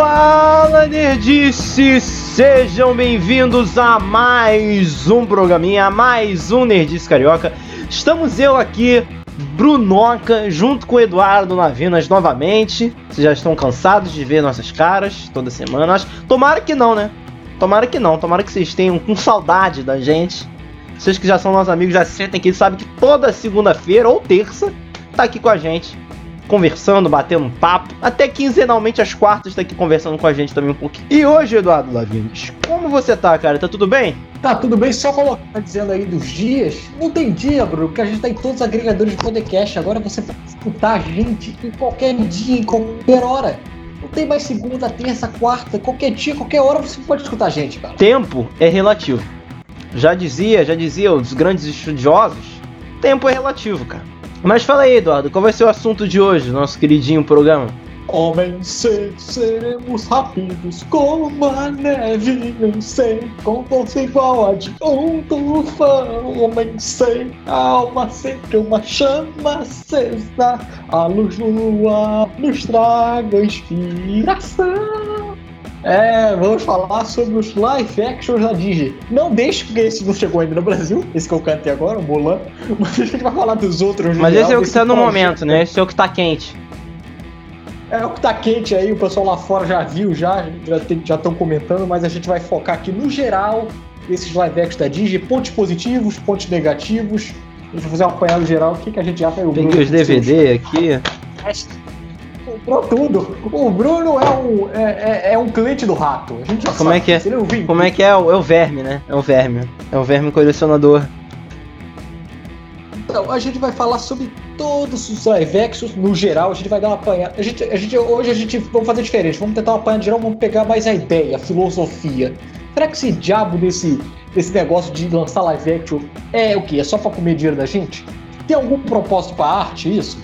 Fala Nerdice! Sejam bem-vindos a mais um programinha, a mais um Nerdice Carioca. Estamos eu aqui, Brunoca, junto com o Eduardo Navinas novamente. Vocês já estão cansados de ver nossas caras toda semana? Tomara que não, né? Tomara que não, tomara que vocês tenham com saudade da gente. Vocês que já são nossos amigos já se sentem aqui, sabem que toda segunda-feira ou terça tá aqui com a gente conversando, batendo um papo. Até quinzenalmente às quartas tá aqui conversando com a gente também um pouquinho. E hoje, Eduardo Lavinos, como você tá, cara? Tá tudo bem? Tá tudo bem, só colocar tá dizendo aí dos dias. Não tem dia, Bruno, porque a gente tá em todos os agregadores de podcast. Agora você pode escutar a gente em qualquer dia, em qualquer hora. Não tem mais segunda, terça, quarta, qualquer dia, qualquer hora você pode escutar a gente, cara. Tempo é relativo. Já dizia, já dizia os grandes estudiosos, tempo é relativo, cara. Mas fala aí, Eduardo, qual vai ser o assunto de hoje, nosso queridinho programa? Homem ser, seremos rápidos como a neve, nem sei, com força igual a de um tufão. Homem ser, alma sempre uma chama acesa, a luz lua nos traga inspiração. É, vamos falar sobre os live actions da Disney. Não deixe, porque esse não chegou ainda no Brasil, esse que eu cantei agora, o Mulan. Mas a gente vai falar dos outros. Mas esse é o que tá no momento, né? Esse é o que tá quente. É o que tá quente aí, o pessoal lá fora já viu, já já estão comentando, mas a gente vai focar aqui no geral esses live actions da Disney, pontos positivos, pontos negativos. A gente vai fazer um apanhado geral, o que, que a gente acha. Peguei os DVD aqui comprou tudo. O Bruno é um, é, é, é um cliente do rato. A gente já Como é sabe, é que é? Como é que é? É o verme, né? É o verme. É o verme colecionador. Então, a gente vai falar sobre todos os live actions no geral. A gente vai dar uma apanhada. A gente, a gente, hoje a gente vamos fazer diferente. Vamos tentar uma apanhada geral. Vamos pegar mais a ideia, a filosofia. Será que esse diabo desse, desse negócio de lançar live action é o que? É só pra comer dinheiro da gente? Tem algum propósito pra arte isso?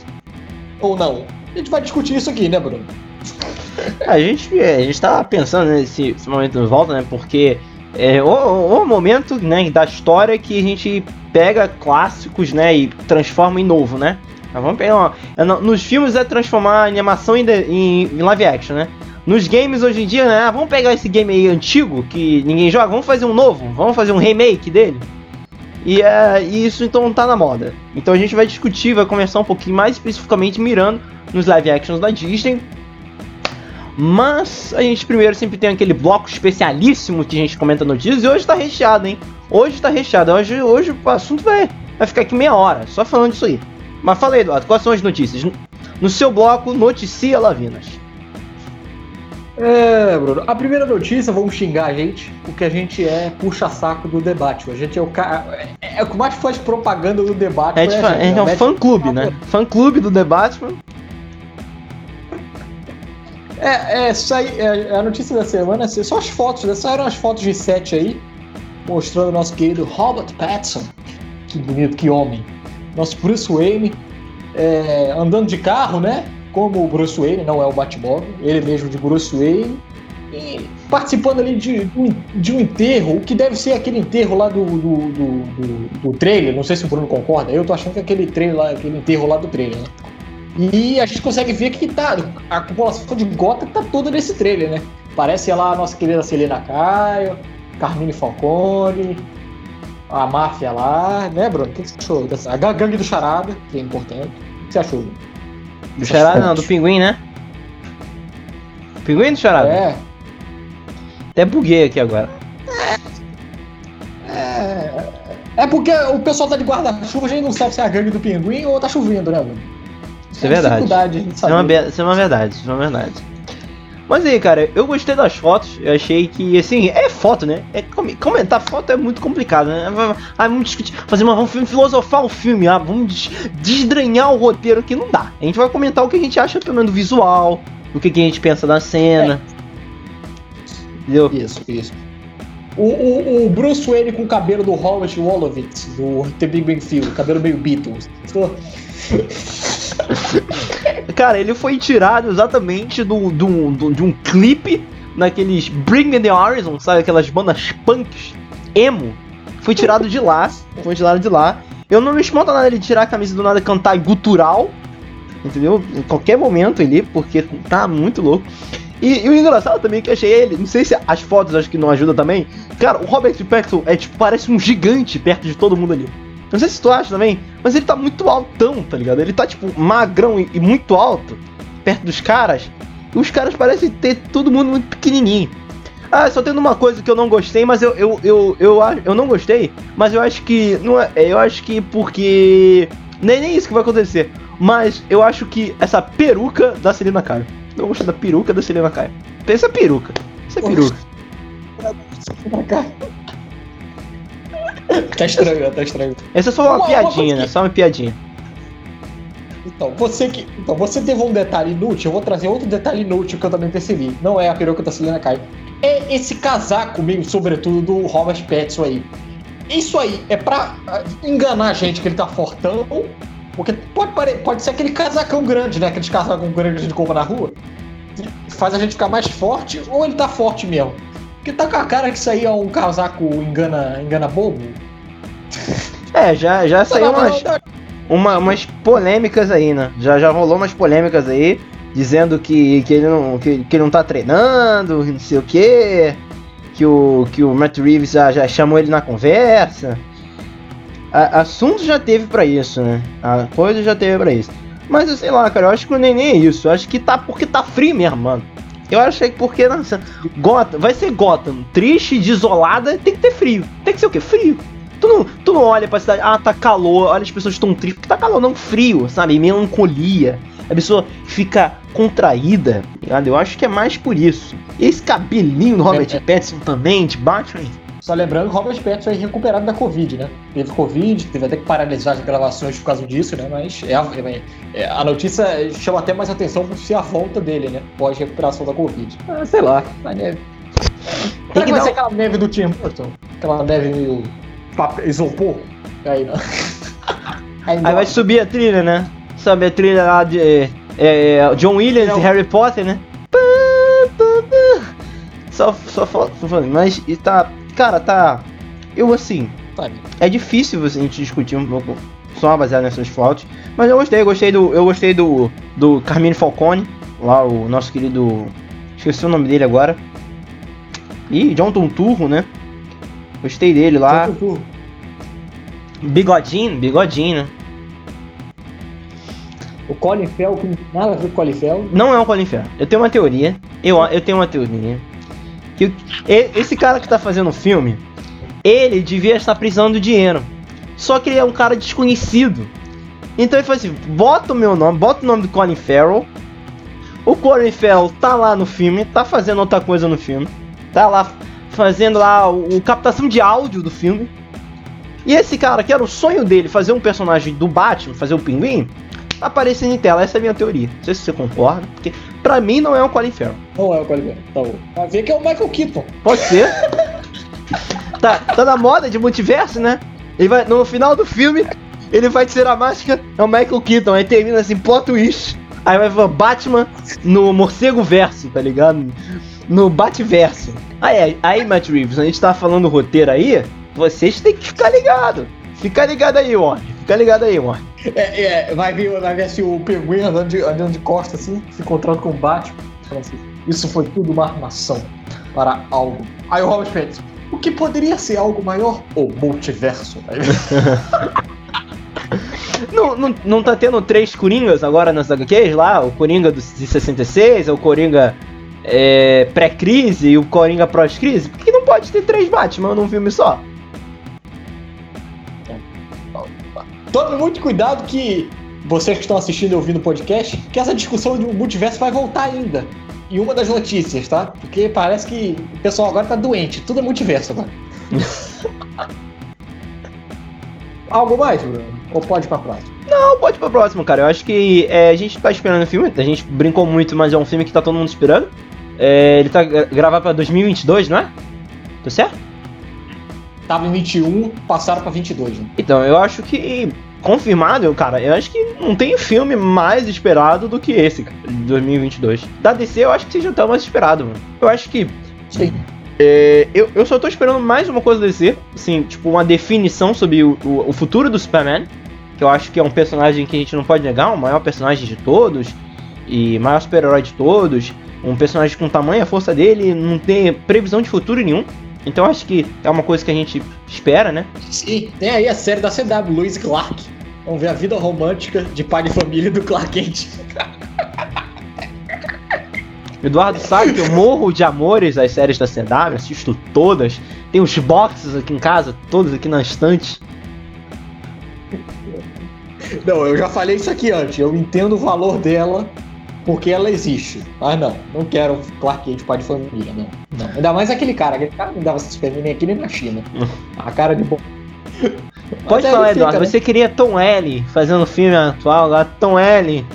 Ou não? A gente vai discutir isso aqui, né, Bruno? A gente, é, a gente tava pensando nesse momento de volta, né? Porque é o, o, momento né, da história que a gente pega clássicos, né, e transforma em novo, né? vamos pegar uma, é, nos filmes é transformar a animação em, em, em, live action, né? Nos games hoje em dia, né? Ah, vamos pegar esse game aí antigo que ninguém joga, vamos fazer um novo, vamos fazer um remake dele. E, é, e isso então tá na moda. Então a gente vai discutir, vai conversar um pouquinho mais especificamente mirando nos live actions da Disney. Mas a gente primeiro sempre tem aquele bloco especialíssimo que a gente comenta notícias e hoje tá recheado, hein? Hoje tá recheado. Hoje, hoje o assunto vai, vai ficar aqui meia hora, só falando disso aí. Mas fala aí, Eduardo, quais são as notícias? No seu bloco, noticia Lavinas. É, Bruno. A primeira notícia, vamos xingar a gente, porque a gente é puxa-saco do debate. A gente é o cara. É, é o que mais faz propaganda do debate. É, é, a gente, é um fã-clube, né? Fã-clube do debate. É, é, sai, é, a notícia da semana, assim, só as fotos, né? Saíram as fotos de set aí, mostrando o nosso querido Robert Pattinson. Que bonito, que homem. Nosso Bruce Wayne é, andando de carro, né? como o Bruce Wayne, não é o Batmóvel, ele mesmo de Bruce Wayne, e participando ali de, de um enterro, o que deve ser aquele enterro lá do, do, do, do, do trailer, não sei se o Bruno concorda, eu tô achando que é aquele trailer lá, aquele enterro lá do trailer, né? E a gente consegue ver que tá, a população de Gotham tá toda nesse trailer, né? Parece lá a nossa querida Selena Caio, Carmine Falcone, a máfia lá, né, Bruno? O que você achou? A gangue do Charada, que é importante. O que você achou? Bruno? Do Charada não, do Pinguim, né? Pinguim do Charada? É. Até buguei aqui agora. É, é porque o pessoal tá de guarda-chuva, a gente não sabe se é a gangue do pinguim ou tá chovendo, né, mano? Isso é, é verdade. Isso é, uma, isso é uma verdade, isso é uma verdade. Mas aí, cara, eu gostei das fotos. Eu achei que, assim, é foto, né? É, comentar foto é muito complicado, né? Ah, vamos discutir, fazer uma, vamos filosofar o filme, ah, vamos desdranhar o roteiro que não dá. A gente vai comentar o que a gente acha, pelo menos, do visual, o que, que a gente pensa da cena. É. Entendeu? Isso, isso. O, o, o, Bruce Wayne com o cabelo do Howard Wolowitz, do The Big Bang Theory, cabelo meio Beatles. Cara, ele foi tirado exatamente do, do, do, de um clipe naqueles Bring Me The Horizon, sabe? Aquelas bandas punks, emo. Foi tirado de lá, foi tirado de lá. Eu não me espanto nada ele tirar a camisa do nada e cantar gutural, entendeu? Em qualquer momento ali, porque tá muito louco. E, e, o engraçado também é que achei ele, não sei se as fotos acho que não ajudam também. Cara, o Robert Pattinson é tipo, parece um gigante perto de todo mundo ali. Não sei se tu acha também, mas ele tá muito altão, tá ligado? Ele tá tipo magrão e, e muito alto perto dos caras. E os caras parecem ter todo mundo muito pequenininho. Ah, só tendo uma coisa que eu não gostei, mas eu eu, eu, eu, eu, eu não gostei, mas eu acho que não é, eu acho que porque nem nem isso que vai acontecer. Mas eu acho que essa peruca da Selena Kyle. Eu gosto da peruca da Selena Kyle. Pensa peruca. Essa é peruca. tá estranho, tá estranho. Essa é só uma, uma piadinha, uma né? Só uma piadinha. Então, você que. Então, você teve um detalhe inútil, eu vou trazer outro detalhe inútil que eu também percebi. Não é a peruca da Selena Kyle. É esse casaco meio sobretudo do Robert Pattinson aí. Isso aí é pra enganar a gente que ele tá fortão porque pode, pode ser aquele casacão grande, né? Aqueles casacão grandes que a gente compra na rua. Faz a gente ficar mais forte, ou ele tá forte mesmo? Porque tá com a cara que isso aí é um casaco engana, engana bobo. É, já, já saiu umas, uma, umas polêmicas aí, né? Já, já rolou umas polêmicas aí, dizendo que, que, ele não, que, que ele não tá treinando, não sei o quê. Que o, que o Matt Reeves já, já chamou ele na conversa a, assunto já teve para isso, né? A coisa já teve para isso. Mas eu sei lá, cara, eu acho que o nem é isso. Eu acho que tá porque tá frio mesmo, mano. Eu achei que porque, nossa, Gotham, vai ser Gotham, triste, desolada, tem que ter frio. Tem que ser o quê? Frio. Tu não, tu não olha pra cidade, ah, tá calor, olha as pessoas estão tristes, porque tá calor, não frio, sabe? Melancolia. A pessoa fica contraída, ligado? Eu acho que é mais por isso. E esse cabelinho do Robert é, é. Pattinson também, de Batman, só lembrando que Robert Pattinson é recuperado da Covid, né? Teve Covid, teve até que paralisar as gravações por causa disso, né? Mas é a, é, a notícia chama até mais atenção por ser a volta dele, né? Pós-recuperação da Covid. Ah, sei lá, a neve. Será que vai ser aquela neve do Tim Burton? Aquela neve meio isopor? Aí, não. Aí, Aí vai subir a trilha, né? Sobe a trilha lá de é, é John Williams e Harry Potter, né? Só, só falando, mas tá Cara, tá. Eu assim. É difícil a gente discutir um pouco só baseado nessas fotos. Mas eu gostei, eu gostei do. Eu gostei do. Do Carmine Falcone. Lá, o nosso querido. Esqueci o nome dele agora. Ih, John Turro, né? Gostei dele lá. Bigodinho, bigodinho, né? O Colin Fell, nada a ver com o Colin Fell. Não é o Colin Fell. Eu tenho uma teoria. Eu, eu tenho uma teoria que esse cara que tá fazendo o filme, ele devia estar precisando de dinheiro. Só que ele é um cara desconhecido. Então ele falou assim: bota o meu nome, bota o nome do Colin Farrell. O Colin Farrell tá lá no filme, tá fazendo outra coisa no filme. Tá lá fazendo lá o, o captação de áudio do filme. E esse cara, que era o sonho dele, fazer um personagem do Batman, fazer o pinguim, aparecendo em tela. Essa é a minha teoria. Não sei se você concorda, porque pra mim não é o Colin Farrell. Não é o Colin Farrell, tá bom. Vai ver que é o Michael Keaton. Pode ser. tá, tá na moda de multiverso, né? Ele vai, no final do filme, ele vai tirar a máscara, é o Michael Keaton. Aí termina assim, plot twist. Aí vai falar Batman no morcego verso, tá ligado? No Batverso. Aí, aí, Matt Reeves, a gente tá falando o roteiro aí, vocês têm que ficar ligado. Fica ligado aí, ó. Fica ligado aí, mano. É, é, vai ver, vai ver assim, o pinguim andando de, andando de costa, assim, se encontrando com o Batman. Assim, isso foi tudo uma armação para algo. Aí o Robert Pattinson, o que poderia ser algo maior? O multiverso. não, não, não tá tendo três Coringas agora nas HQs lá? O Coringa de 66, o Coringa é, pré-crise e o Coringa pós-crise? Por que não pode ter três Batman num filme só? Tome muito cuidado que vocês que estão assistindo e ouvindo o podcast, que essa discussão do multiverso vai voltar ainda. E uma das notícias, tá? Porque parece que o pessoal agora tá doente. Tudo é multiverso agora. Algo mais, Bruno? Ou pode ir pra próxima? Não, pode ir pra próxima, cara. Eu acho que é, a gente tá esperando o filme. A gente brincou muito, mas é um filme que tá todo mundo esperando. É, ele tá gravado pra 2022, não é? Tá certo? Tava em 21, passaram pra 22, né? Então, eu acho que confirmado, cara, eu acho que não tem filme mais esperado do que esse, cara, de 2022. Da DC, eu acho que seja tão mais esperado, mano. Eu acho que. Sim. É, eu, eu só tô esperando mais uma coisa da DC, assim, tipo, uma definição sobre o, o, o, futuro do Superman, que eu acho que é um personagem que a gente não pode negar, o maior personagem de todos, e maior super-herói de todos, Um personagem com tamanho, a força dele, não tem previsão de futuro nenhum. Então acho que é uma coisa que a gente espera, né? Sim, tem aí a série da CW, Luiz Clark. Vamos ver a vida romântica de pai de família do Clark Kent. Eduardo sabe que eu morro de amores às séries da CW, assisto todas. Tem os boxes aqui em casa, todos aqui na estante. Não, eu já falei isso aqui antes. Eu entendo o valor dela porque ela existe. Mas não, não quero Clark Kent pai de família, não. não. Ainda mais aquele cara. Aquele cara não dava Superman nem aqui nem na China. A cara de bom. Pode falar, Eduardo. Fica, né? Você queria Tom L fazendo filme atual agora. Tom L.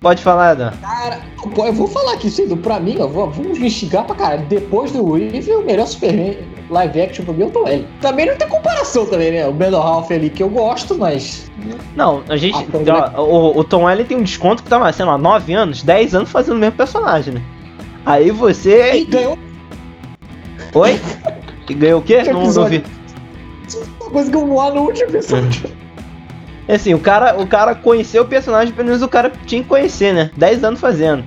Pode falar, Eduardo. Cara, eu vou falar aqui, sendo pra mim, ó, vamos investigar pra caralho. Depois do Weave, o melhor Superman live action pro mim é o Tom L. Também não tem comparação também, né? O Brandon Ralph ali que eu gosto, mas. Não, a gente. Ah, o, o, Tom L tem um desconto que tava, sei lá, 9 anos, 10 anos fazendo o mesmo personagem, né? Aí você. E ganhou. Oi? E ganhou o quê? Não, não vi. Coisa que eu vou no último episódio. É assim, o cara, o cara conheceu o personagem, pelo menos o cara tinha que conhecer, né? 10 anos fazendo.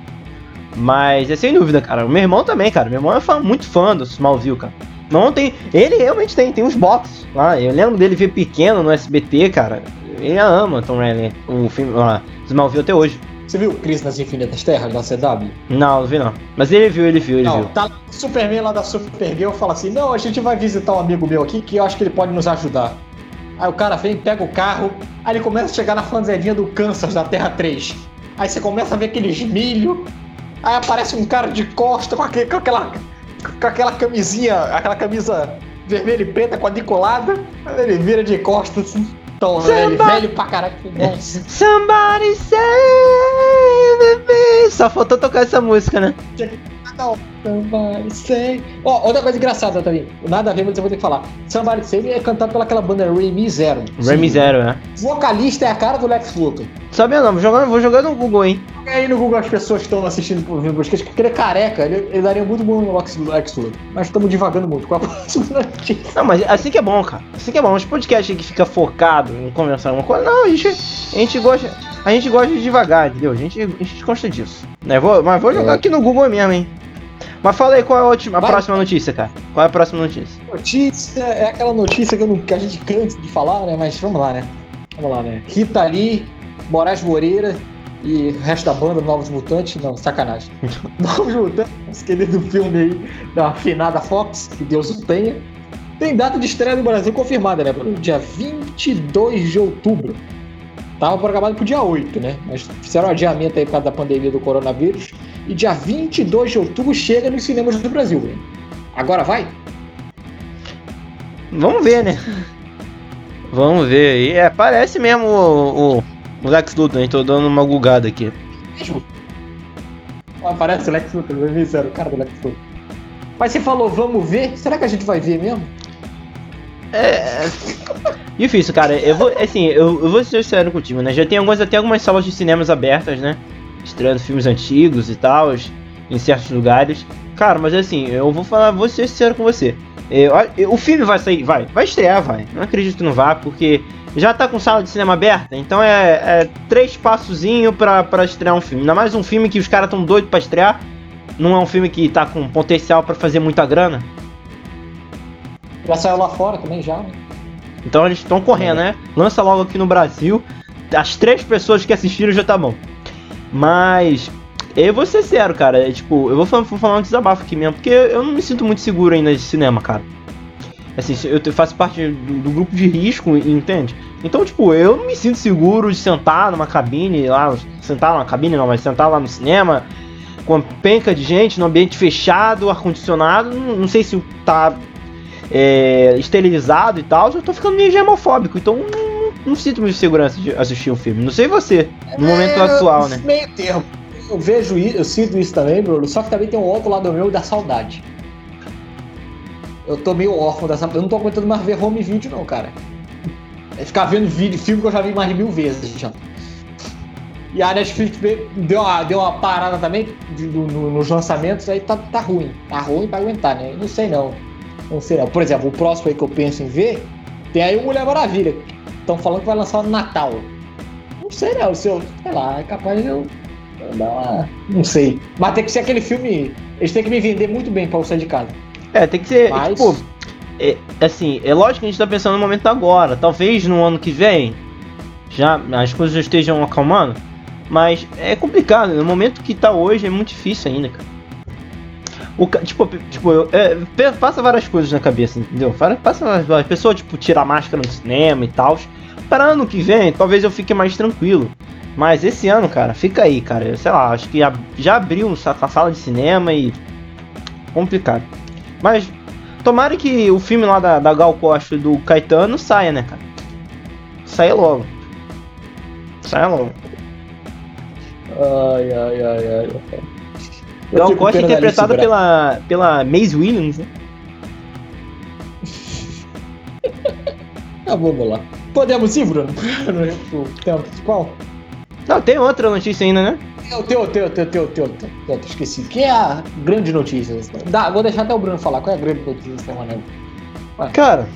Mas é sem dúvida, cara. O meu irmão também, cara. Meu irmão é fã, muito fã do Smallville, cara. Não tem. Ele realmente tem, tem uns boxes lá. Eu lembro dele ver pequeno no SBT, cara. Ele ama Tom Rayleigh, o filme lá, Smallville até hoje. Você viu Crise nas Infinitas Terras da CW? Não, não vi não. Mas ele viu, ele viu, ele não, viu. Tá o Superman lá da Supergirl fala assim: Não, a gente vai visitar um amigo meu aqui que eu acho que ele pode nos ajudar. Aí o cara vem, pega o carro, aí ele começa a chegar na fanzelinha do Kansas da Terra 3. Aí você começa a ver aqueles milho, aí aparece um cara de costa com, aquele, com aquela com aquela camisinha, aquela camisa vermelha e preta quadriculada, ele vira de costas assim. Tão velho, velho pra. Nossa. Somebody save me. Só faltou tocar essa música, né? Não. Somebody Save. Ó, oh, outra coisa engraçada também. Nada a ver, mas eu vou ter que falar. Somebody Save é cantado pelaquela banda Remy Zero. Remy Zero, né? Vocalista é a cara do Lex Luthor. Sabia não, vou jogar, vou jogar no Google, hein? Joga aí no Google as pessoas que estão assistindo por vídeo, porque ele é careca, ele, ele daria muito bom no Lex, Lex Luthor. Mas estamos divagando muito. com a próxima notícia? Não, mas assim que é bom, cara. Assim que é bom. Os podcasts que fica focado em conversar uma coisa. Não, a gente, a gente gosta. A gente gosta de devagar, entendeu? A gente, a gente gosta disso. Né? Vou, mas vou jogar é. aqui no Google mesmo, hein? Mas fala aí qual é a, última, a próxima notícia, cara. Qual é a próxima notícia? Notícia é aquela notícia que, não, que a gente cansa de falar, né? Mas vamos lá, né? Vamos lá, né? Rita Lee, Moraes Moreira e o resto da banda Novos Mutantes. Não, sacanagem. Novos Mutantes, querido filme aí da afinada Fox, que Deus o tenha. Tem data de estreia no Brasil confirmada, né? Para o dia 22 de outubro. Tava programado pro dia 8, né? Mas fizeram um adiamento aí por causa da pandemia do coronavírus. E dia 22 de outubro chega nos cinemas do Brasil. Né? Agora vai? Vamos ver, né? Vamos ver aí. É, parece mesmo o, o, o Lex Luthor, hein? Tô dando uma gugada aqui. Aparece o Lex Luthor, eu vi o cara do Lex Luthor. Mas você falou, vamos ver? Será que a gente vai ver mesmo? É. Difícil, cara. Eu vou, assim, eu, eu vou ser sincero contigo, né? Já tem algumas, até algumas salas de cinemas abertas, né? Estreando filmes antigos e tal, em certos lugares. Cara, mas assim, eu vou falar, vou ser sincero com você. Eu, eu, o filme vai sair, vai, vai estrear, vai. Não acredito que não vá, porque já tá com sala de cinema aberta, então é, é três passozinho pra, pra estrear um filme. Ainda mais um filme que os caras tão doidos pra estrear. Não é um filme que tá com potencial para fazer muita grana. Já saiu lá fora também, já, né? Então eles estão correndo, é. né? Lança logo aqui no Brasil. As três pessoas que assistiram já tá bom. Mas eu vou ser sério, cara. É, tipo, eu vou falar, vou falar um desabafo aqui mesmo, porque eu não me sinto muito seguro ainda de cinema, cara. Assim, eu faço parte do, grupo de risco, entende? Então, tipo, eu não me sinto seguro de sentar numa cabine lá, sentar numa cabine não, mas sentar lá no cinema, com uma penca de gente, num ambiente fechado, ar-condicionado, não, não, sei se tá é, esterilizado e tal, eu tô ficando meio gemofóbico, então não, sinto muita segurança de assistir um filme. Não sei você, no é, momento atual, né? Meio termo. Eu vejo isso, eu sinto isso também, Bruno, só que também tem um outro lado meu da saudade. Eu tô meio órfão dessa. Eu não tô aguentando mais ver home video, não, cara. É ficar vendo vídeo, filme que eu já vi mais de mil vezes já. E a Netflix deu uma, deu uma parada também de, do, no, nos lançamentos, aí tá, tá ruim. Tá ruim pra aguentar, né? Não sei não. Não sei não. Por exemplo, o próximo aí que eu penso em ver, tem aí o Mulher Maravilha. Estão falando que vai lançar no Natal. Não sei não, se eu, sei lá, é capaz de eu Dá uma... Não sei. Mas tem que ser aquele filme. Eles têm que me vender muito bem pra eu sair de casa. É, tem que ser, Mas- tipo, é, assim, é lógico que a gente tá pensando no momento agora. Talvez no ano que vem já as coisas já estejam acalmando, mas é complicado. No momento que tá hoje é muito difícil ainda, cara. O, tipo, tipo eu, é, passa várias coisas na cabeça, entendeu? Passa várias- a pessoa, tipo, tira a máscara no cinema e tal. Para ano que vem, talvez eu fique mais tranquilo. Mas esse ano, cara, fica aí, cara. Eu sei lá, acho que já abriu a sala de cinema e. complicado. Mas tomara que o filme lá da, da Gal Costa e do Caetano saia, né, cara? Saia logo. Saia logo. Ai, ai, ai, ai. Gal Costa é interpretada pela, pela Maisie Williams, né? Ah, vamos lá. Podemos ir, Bruno? Pro tema principal? Não, tem outra notícia ainda, né? Teu, teu, teu, teu, teu, teu, teu, teu, esqueci. Que é a grande notícia? Dá, vou deixar até o Bruno falar. Qual é a grande notícia dessa semana? Cara,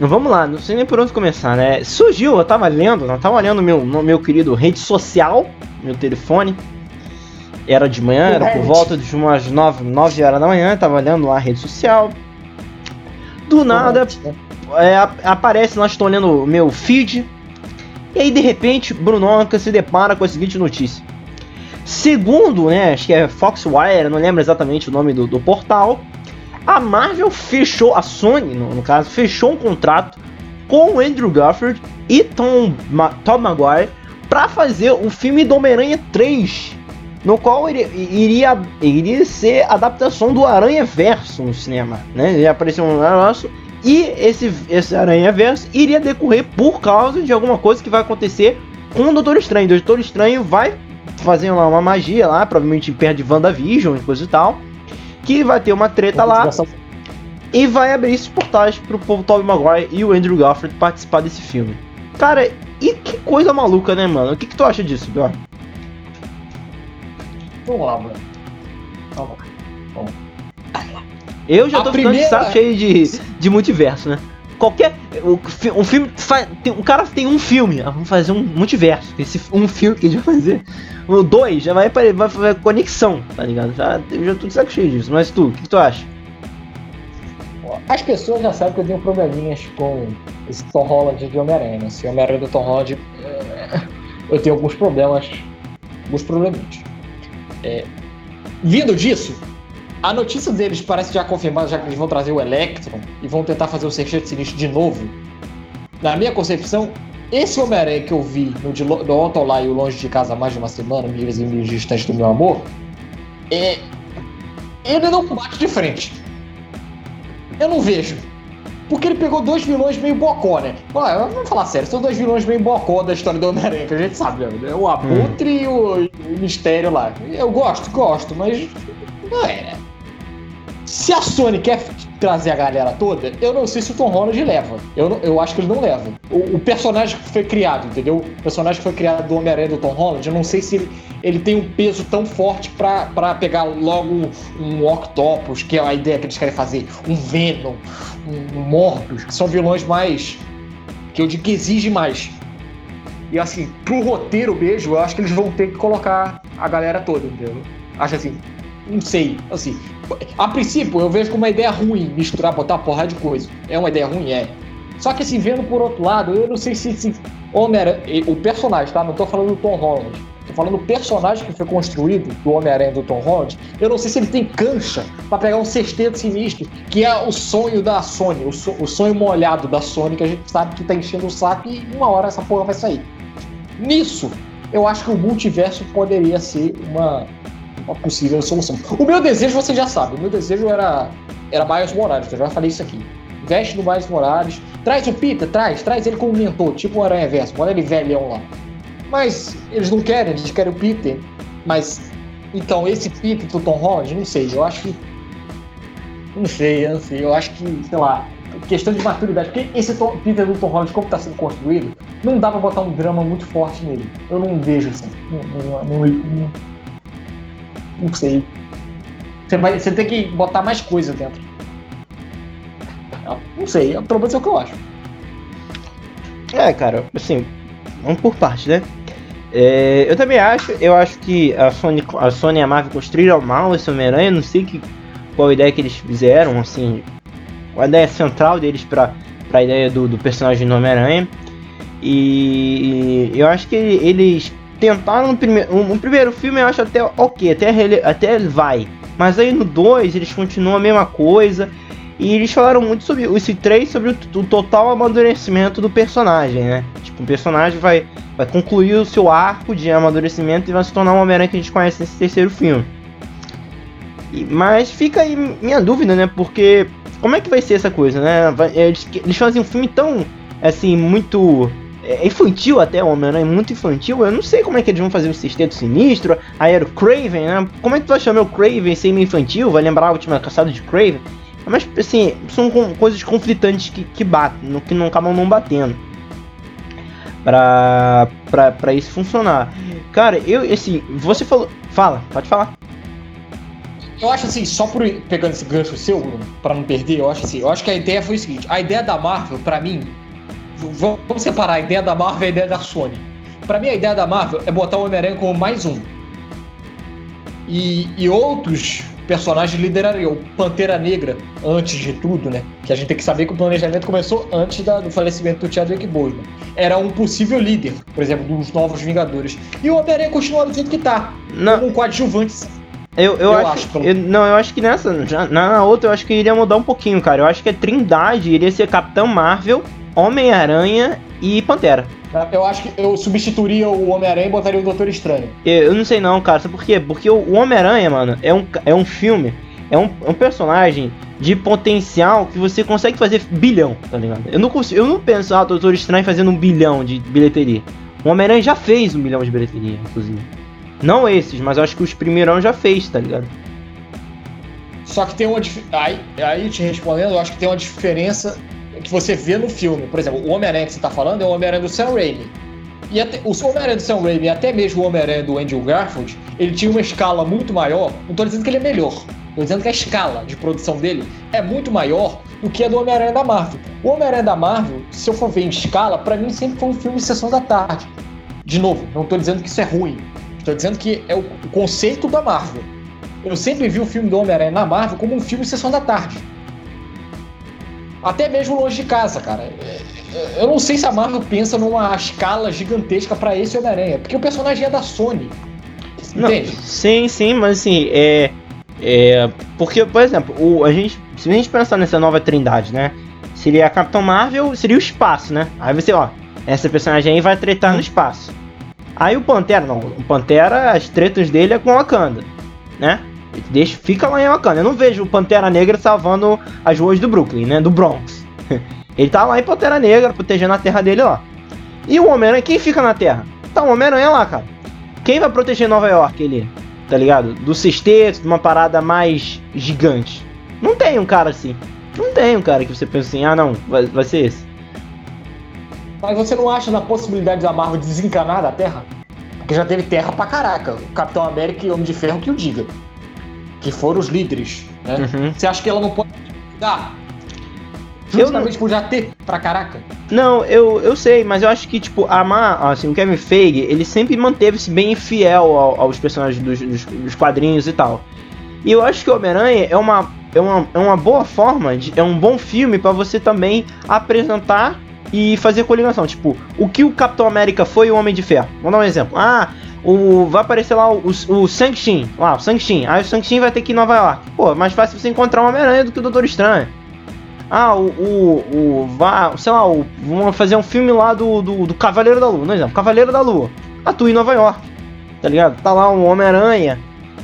vamos lá, não sei nem por onde começar, né? Surgiu, eu tava lendo, eu tava olhando meu, meu querido rede social, meu telefone. Era de manhã, era por volta de umas 9, 9 horas da manhã, tava olhando lá a rede social. Do nada, é, ap- aparece lá, estou olhando o meu feed. E aí, de repente, Brunonca se depara com a seguinte notícia. Segundo, né, acho que é Foxwire, não lembro exatamente o nome do, do portal. A Marvel fechou, a Sony, no, no caso, fechou um contrato com Andrew Garfield e Tom, Ma Tom Maguire para fazer o filme do Homem-Aranha 3, no qual iria, iria, iria ser adaptação do Aranha Verso no cinema, né? Ia aparecer um negócio e esse, esse Aranha Verso iria decorrer por causa de alguma coisa que vai acontecer com o Doutor Estranho. O Doutor Estranho vai fazer lá uma magia lá, provavelmente perto de WandaVision e coisa e tal. Que vai ter uma treta lá e vai abrir esses portais pro povo Tobey Maguire e o Andrew Garfield participar desse filme. Cara, e que coisa maluca, né, mano? O que, que tu acha disso, Bior? Vamos lá, Bruno. Vamos lá. Eu já A tô ficando de primeira- saco cheio de, de multiverso, né? Qualquer. O, fi- um filme. tem- um cara tem um filme, ah, vamos fazer um multiverso. Esse um filme que a gente vai fazer. O dois já vai, apare- vai fazer conexão, tá ligado? Já, eu já tô de saco cheio disso. Mas tu, o que, que tu acha? As pessoas já sabem que eu tenho probleminhas com esse Tom Holland de Homem-Aranha. né? Esse Homem-Aranha do Tom Holland, é, eu tenho alguns problemas, alguns probleminhas. É, vindo disso, a notícia deles parece já confirmada, já que eles vão trazer o Electron e vão tentar fazer o Sexteto Sinistro de novo. Na minha concepção, esse Homem-Aranha que eu vi no de, Lo- do Otto lá e o Longe de Casa há mais de uma semana, Milhas e Milhas Distantes do Meu Amor, é, ele não bate de frente. Eu não vejo. Porque ele pegou dois vilões meio bocó, né? Olha, vamos falar sério, são dois vilões meio bocó da história do Homem-Aranha, que a gente sabe, né? O Abutre e o, e o Mistério lá. Eu gosto, gosto, mas não é, né? Se a Sony quer trazer a galera toda, eu não sei se o Tom Holland leva. Eu, não- eu acho que ele não leva. O, o personagem que foi criado, entendeu? O personagem que foi criado do Homem-Aranha do Tom Holland, eu não sei se ele, ele tem um peso tão forte pra pegar logo um, Octopus, que é a ideia que eles querem fazer, um Venom, um, Morbius, que são vilões mais. que eu digo que exigem mais. E assim, pro roteiro mesmo, eu acho que eles vão ter que colocar a galera toda, entendeu? Acho assim, não sei, assim. A princípio, eu vejo como uma ideia ruim misturar, botar uma porrada de coisa. É uma ideia ruim? É. Só que assim, vendo por outro lado, eu não sei se esse Homem-Aranha, o personagem, tá? Não tô falando do Tom Holland. Tô falando do personagem que foi construído do Homem-Aranha do Tom Holland. Eu não sei se ele tem cancha pra pegar um sexteto sinistro, que é o sonho da Sony, o, so- o sonho molhado da Sony, que a gente sabe que tá enchendo o saco e uma hora essa porra vai sair. Nisso, eu acho que o multiverso poderia ser uma, uma possível solução. O meu desejo, você já sabe, o meu desejo era, era Miles Morales, eu já falei isso aqui. Veste no Miles Morales, traz o Peter, traz, traz ele como mentor, tipo o Aranha Verso, olha ele velhão lá. Mas eles não querem, eles querem o Peter. Mas, então, esse Peter do Tom Holland, não sei, eu acho que. Não sei, eu não sei, eu acho que, sei lá, questão de maturidade. Porque esse Tom, Peter do Tom Holland, como está sendo construído, não dá pra botar um drama muito forte nele. Eu não vejo assim. Não, não, não, não- não sei. Você, vai, você tem que botar mais coisa dentro. Não sei, pelo menos é o que eu acho. É, cara, assim, vamos por parte, né? É, eu também acho, eu acho que a Sony, a Sony e a Marvel construíram mal esse Homem-Aranha, não sei que, qual a ideia que eles fizeram, assim, a ideia central deles pra, pra ideia do, do personagem do Homem-Aranha. E eu acho que eles tentaram no primeiro, no primeiro filme, eu acho até ok, até, até vai. Mas aí no 2 eles continuam a mesma coisa. E eles falaram muito sobre esse 3 sobre o, o, total amadurecimento do personagem, né? Tipo, o personagem vai, vai concluir o seu arco de amadurecimento e vai se tornar um Homem-Aranha que a gente conhece nesse terceiro filme. E, mas fica aí minha dúvida, né? Porque como é que vai ser essa coisa, né? Eles, eles fazem um filme tão, assim, muito é infantil até, o Homem-Aranha, muito infantil. Eu não sei como é que eles vão fazer o Sexteto Sinistro. Aí era o Craven, né? Como é que tu vai chamar o Craven sem infantil? Vai lembrar a última caçada de Craven? Mas, assim, são coisas conflitantes que, que batem, que não acabam não batendo. Pra, pra, pra isso funcionar. Cara, eu, assim, você falou. Fala, pode falar. Eu acho assim, só por pegando esse gancho seu, Bruno, pra não perder, eu acho assim, eu acho que a ideia foi o seguinte: a ideia da Marvel, pra mim, Vamos separar a ideia da Marvel e a ideia da Sony. Para mim, a ideia da Marvel é botar o Homem-Aranha como mais um. E, e outros personagens liderariam. O Pantera Negra, antes de tudo, né? Que a gente tem que saber que o planejamento começou antes da, do falecimento do Chadwick Boseman. Era um possível líder, por exemplo, dos Novos Vingadores. E o Homem-Aranha continua do jeito que tá. Não. Como um coadjuvante eu, eu, eu, acho, acho eu, não, eu acho que nessa, já, na outra, eu acho que iria mudar um pouquinho, cara. Eu acho que a Trindade iria ser Capitão Marvel, Homem-Aranha e Pantera. Eu acho que eu substituiria o Homem-Aranha e botaria o Doutor Estranho. Eu não sei não, cara. Sabe por quê? Porque o Homem-Aranha, mano, é um, é um filme, é um, é um personagem de potencial que você consegue fazer bilhão, tá ligado? Eu não consigo, eu não penso, ah, Doutor Estranho fazendo um bilhão de bilheteria. O Homem-Aranha já fez um bilhão de bilheteria, inclusive. Não esses, mas eu acho que os primeirão já fez, tá ligado? Só que tem uma aí, aí te respondendo, eu acho que tem uma diferença que você vê no filme. Por exemplo, o Homem-Aranha que você está falando é o Homem-Aranha do Sam Raimi. E até, o Homem-Aranha do Sam Raimi, até mesmo o Homem-Aranha do Andrew Garfield, ele tinha uma escala muito maior. Não estou dizendo que ele é melhor. Estou dizendo que a escala de produção dele é muito maior do que a do Homem-Aranha da Marvel. O Homem-Aranha da Marvel, se eu for ver em escala, para mim sempre foi um filme de sessão da tarde. De novo, não estou dizendo que isso é ruim. Estou dizendo que é o conceito da Marvel. Eu sempre vi o filme do Homem-Aranha na Marvel como um filme de sessão da tarde. Até mesmo longe de casa, cara. Eu não sei se a Marvel pensa numa escala gigantesca para esse Homem-Aranha, porque o personagem é da Sony. Entende? Não, sim, sim, mas assim, é. É. Porque, por exemplo, o, a gente, se a gente pensar nessa nova trindade, né? Seria a Capitão Marvel, seria o espaço, né? Aí você, ó, essa personagem aí vai tretar no espaço. Aí o Pantera, não, o Pantera, as tretas dele é com a Wakanda, né? Deixa, fica lá em Wakanda. Eu não vejo o Pantera Negra salvando as ruas do Brooklyn, né? Do Bronx. Ele tá lá em Pantera Negra, protegendo a terra dele lá. E o Homem-Aranha, quem fica na terra? Tá o Homem-Aranha lá, cara. Quem vai proteger Nova York ali? Tá ligado? Do sexteto, de uma parada mais gigante. Não tem um cara assim. Não tem um cara que você pensa assim, ah não, vai, vai ser esse. Mas você não acha na possibilidade da Marvel desencanar da Terra? Porque já teve terra pra caraca. O Capitão América e Homem de Ferro que o diga que foram os líderes. Né? Uhum. Você acha que ela não pode dar? Justamente não... por já ter pra caraca. Não, eu, eu sei, mas eu acho que, tipo, a Ma, assim, o Kevin Feige, ele sempre manteve-se bem fiel ao, aos personagens dos, dos, dos, quadrinhos e tal. E eu acho que o Homem-Aranha é uma, é, uma, é uma boa forma, de, é um bom filme para você também apresentar e fazer coligação. Tipo, o que o Capitão América foi o Homem de Ferro. Vamos dar um exemplo. Ah, o, vai aparecer lá o, o. Lá, o Shang-Chi. Aí o Shang-Chi vai ter que ir em Nova York. Pô, é mais fácil você encontrar uma Homem-Aranha do que o Doutor Estranho. Ah, o. o, o vá, sei lá, o, vamos fazer um filme lá do, do, do Cavaleiro da Lua, não exemplo. Cavaleiro da Lua. Atua em Nova York. Tá ligado? Tá lá um Homem-Aranha.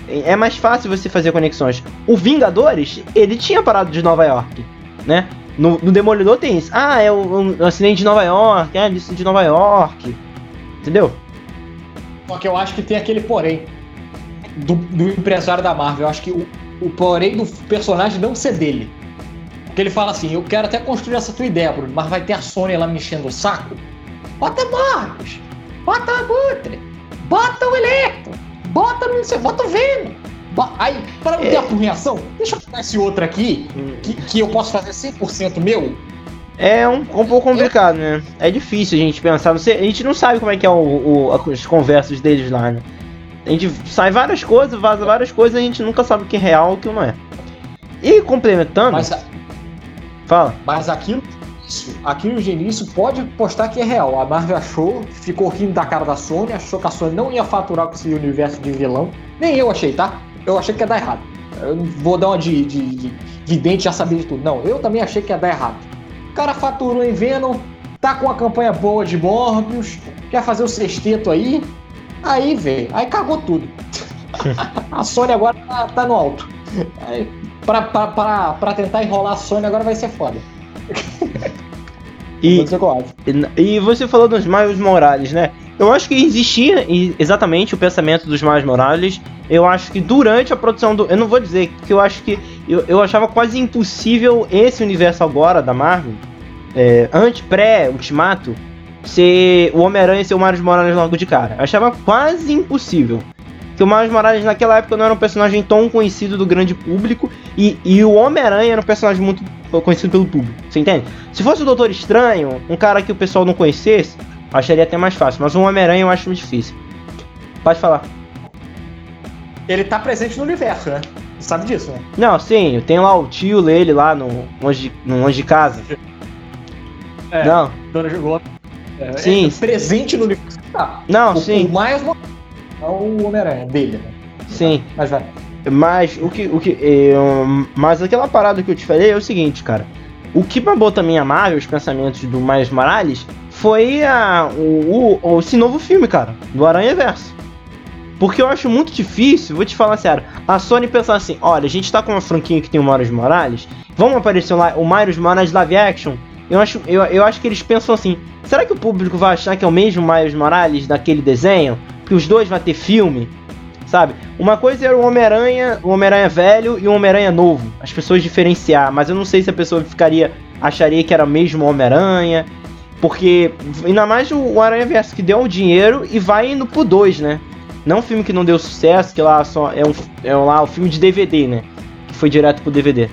É mais fácil você fazer conexões. O Vingadores, ele tinha parado de Nova York, né? No, no Demolidor tem isso. Ah, é o, um acidente de Nova York, é isso de Nova York. Entendeu? Só que eu acho que tem aquele porém do, do empresário da Marvel. Eu acho que o, o porém do personagem não ser dele. Porque ele fala assim: eu quero até construir essa tua ideia, Bruno, mas vai ter a Sony lá mexendo o saco. Bota Marcos, bota a Butre, bota o Electro, bota não sei, bota o Venom. Aí, para não ter é. a reação, deixa eu pegar esse outro aqui, que, que eu posso fazer 100% meu. É um, um pouco complicado, né? É difícil a gente pensar. Você, a gente não sabe como é que é o, o, as conversas deles lá, né? A gente sai várias coisas, vaza várias coisas, a gente nunca sabe o que é real e o que não é. E complementando. Mas, fala. Mas aquilo, aquilo de início pode postar que é real. A Marvel achou, ficou rindo da cara da Sony, achou que a Sony não ia faturar com esse universo de vilão. Nem eu achei, tá? Eu achei que ia dar errado. Eu não vou dar uma de, de, de vidente já sabia de tudo. Não, eu também achei que ia dar errado. O cara faturou em Venom, tá com uma campanha boa de Morbius, quer fazer o sexteto aí. Aí, velho, aí cagou tudo. a Sony agora tá, tá no alto. Aí, pra, pra, pra, pra tentar enrolar a Sony agora vai ser foda. E, e você falou dos Miles Morales, né? Eu acho que existia exatamente o pensamento dos Miles Morales. Eu acho que durante a produção do. Eu não vou dizer que eu acho que. Eu, eu achava quase impossível esse universo agora da Marvel, é, antes, pré-Ultimato, ser o Homem-Aranha ser o Miles Morales logo de cara. Eu achava quase impossível. Que o Miles Morales naquela época não era um personagem tão conhecido do grande público e, e o Homem-Aranha era um personagem muito conhecido pelo público. Você entende? Se fosse o Doutor Estranho, um cara que o pessoal não conhecesse, acharia até mais fácil. Mas o Homem-Aranha eu acho muito difícil. Pode falar. Ele tá presente no universo, né? Você sabe disso, né? Não, sim, tem lá o tio dele lá no longe, no longe de casa. É, não. Dona Jogou. É, sim. É presente no universo. Tá. Não, o, sim. O mais é o Homem-Aranha dele, né? Sim. Mas vai. Mas o que. O que eu, mas aquela parada que eu te falei é o seguinte, cara. O que babou também a Marvel, os pensamentos do Miles Morales, foi a, o, o, esse novo filme, cara, do Aranha Verso. Porque eu acho muito difícil, vou te falar sério, a Sony pensar assim, olha, a gente tá com uma franquia que tem o Miles Morales, vamos aparecer lá o Miles Morales live action? Eu acho, eu, eu acho que eles pensam assim, será que o público vai achar que é o mesmo Miles Morales daquele desenho? Que os dois vai ter filme? sabe? Uma coisa era o Homem-Aranha, o Homem-Aranha velho e o Homem-Aranha novo. As pessoas diferenciar, mas eu não sei se a pessoa ficaria acharia que era mesmo Homem-Aranha, porque ainda mais o Aranha Verso que deu o dinheiro e vai indo pro 2, né? Não um filme que não deu sucesso, que lá só é um é um, lá o um filme de DVD, né? Que foi direto pro DVD.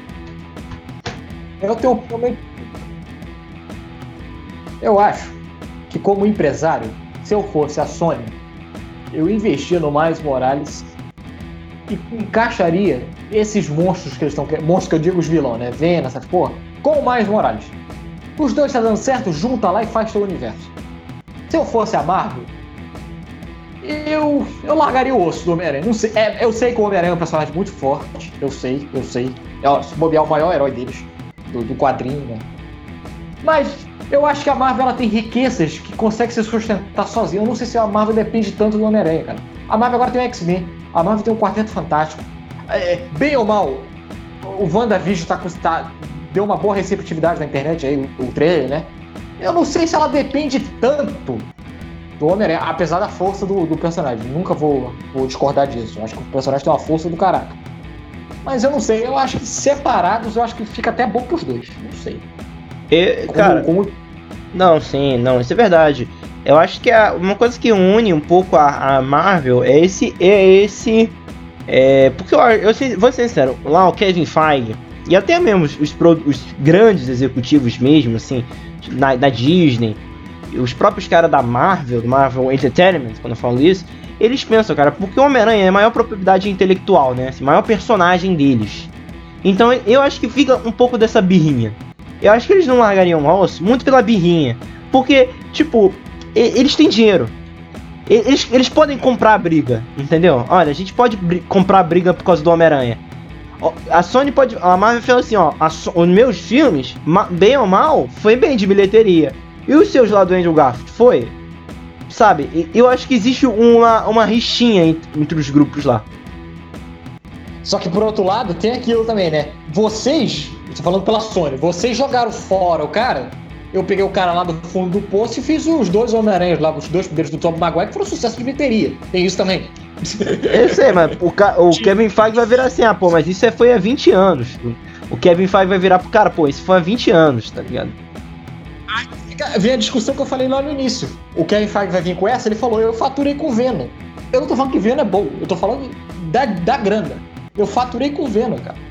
Eu tenho Eu acho que como empresário, se eu fosse a Sony, eu investia no Miles Morales e encaixaria esses monstros que eles estão monstros que eu digo os vilões, né? Venom, essas porra, com o Miles Morales. Os dois tá dando certo, junta lá e faz seu universo. Se eu fosse a Marvel, eu, eu largaria o osso do Homem-Aranha. Sei, é, eu sei que o Homem-Aranha é um personagem muito forte. Eu sei, eu sei. É, se bobear o maior herói deles, do, do quadrinho, né? Mas eu acho que a Marvel ela tem riquezas que consegue se sustentar sozinha. Eu não sei se a Marvel depende tanto do Homem-Aranha, cara. A Marvel agora tem o X-Men, a Marvel tem o Quarteto Fantástico. É, bem ou mal, o WandaVision tá, tá, deu uma boa receptividade na internet aí, o, o trailer, né? Eu não sei se ela depende tanto do Homem-Aranha, apesar da força do, do personagem. Nunca vou, vou, discordar disso. Eu acho que o personagem tem uma força do caralho. Mas eu não sei, eu acho que separados eu acho que fica até bom pros dois. Não sei. E, como, cara, como... não, sim, não, isso é verdade. Eu acho que a, uma coisa que une um pouco a, a Marvel é esse, é esse, é, porque eu, eu vou ser sincero, lá o Kevin Feige e até mesmo os, os, os grandes executivos mesmo, assim, da, da Disney, os próprios caras da Marvel, do Marvel Entertainment, quando eu falo isso, eles pensam, cara, porque o Homem-Aranha é a maior propriedade intelectual, né? Assim, maior personagem deles. Então eu acho que fica um pouco dessa birrinha. Eu acho que eles não largariam o osso muito pela birrinha. Porque, tipo, eles têm dinheiro. Eles, eles podem comprar a briga, entendeu? Olha, a gente pode comprar a briga por causa do Homem-Aranha. A Sony pode. A Marvel falou assim: ó, so, os meus filmes, bem ou mal, foi bem de bilheteria. E os seus lá do Andrew Garfield? Foi? Sabe? Eu acho que existe uma, uma rixinha entre os grupos lá. Só que por outro lado, tem aquilo também, né? Vocês, tô falando pela Sony, vocês jogaram fora o cara. Eu peguei o cara lá do fundo do poço e fiz os dois Homem-Aranhas lá, os dois primeiros do Tom Maguire, que foram um sucesso de bilheteria. Tem isso também. Eu sei, mas o, o Kevin Feige vai virar assim, ah, pô, mas isso é, foi há 20 anos. O Kevin Feige vai virar pro cara, pô, isso foi há 20 anos, tá ligado? Vem a discussão que eu falei lá no início. O Kevin Feige vai vir com essa, ele falou, eu faturei com o Venom. Eu não tô falando que Venom é bom, eu tô falando da, da grana. Eu faturei com o Venom, cara.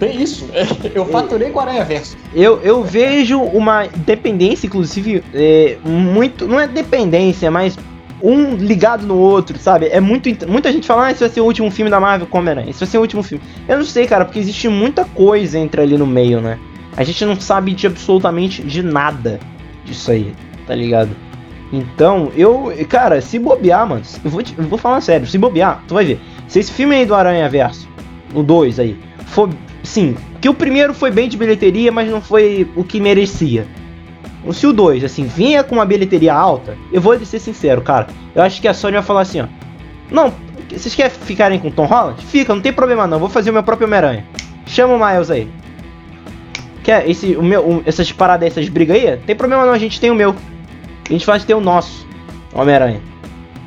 Tem isso. Eu faturei com o Aranha Verso. Eu, eu vejo uma dependência, inclusive, é, muito. Não é dependência, mas um ligado no outro, sabe? É muito. Muita gente fala, ah, esse vai ser o último filme da Marvel com Homem-Aranha. Esse vai ser o último filme. Eu não sei, cara, porque existe muita coisa entre ali no meio, né? A gente não sabe de absolutamente de nada disso aí, tá ligado? Então, eu. Cara, se bobear, mano, eu vou, te, eu vou falar sério, se bobear, tu vai ver. Se esse filme aí do Aranha Verso, o 2 aí, for. Sim, que o primeiro foi bem de bilheteria, mas não foi o que merecia. Se o 2, assim, vinha com uma bilheteria alta, eu vou ser sincero, cara. Eu acho que a Sony vai falar assim, ó. Não, vocês querem ficarem com Tom Holland? Fica, não tem problema não. Vou fazer o meu próprio Homem-Aranha. Chama o Miles aí. Quer esse, o meu, um, essas paradas, essas brigas aí? Tem problema não, a gente tem o meu. A gente faz ter o nosso Homem-Aranha.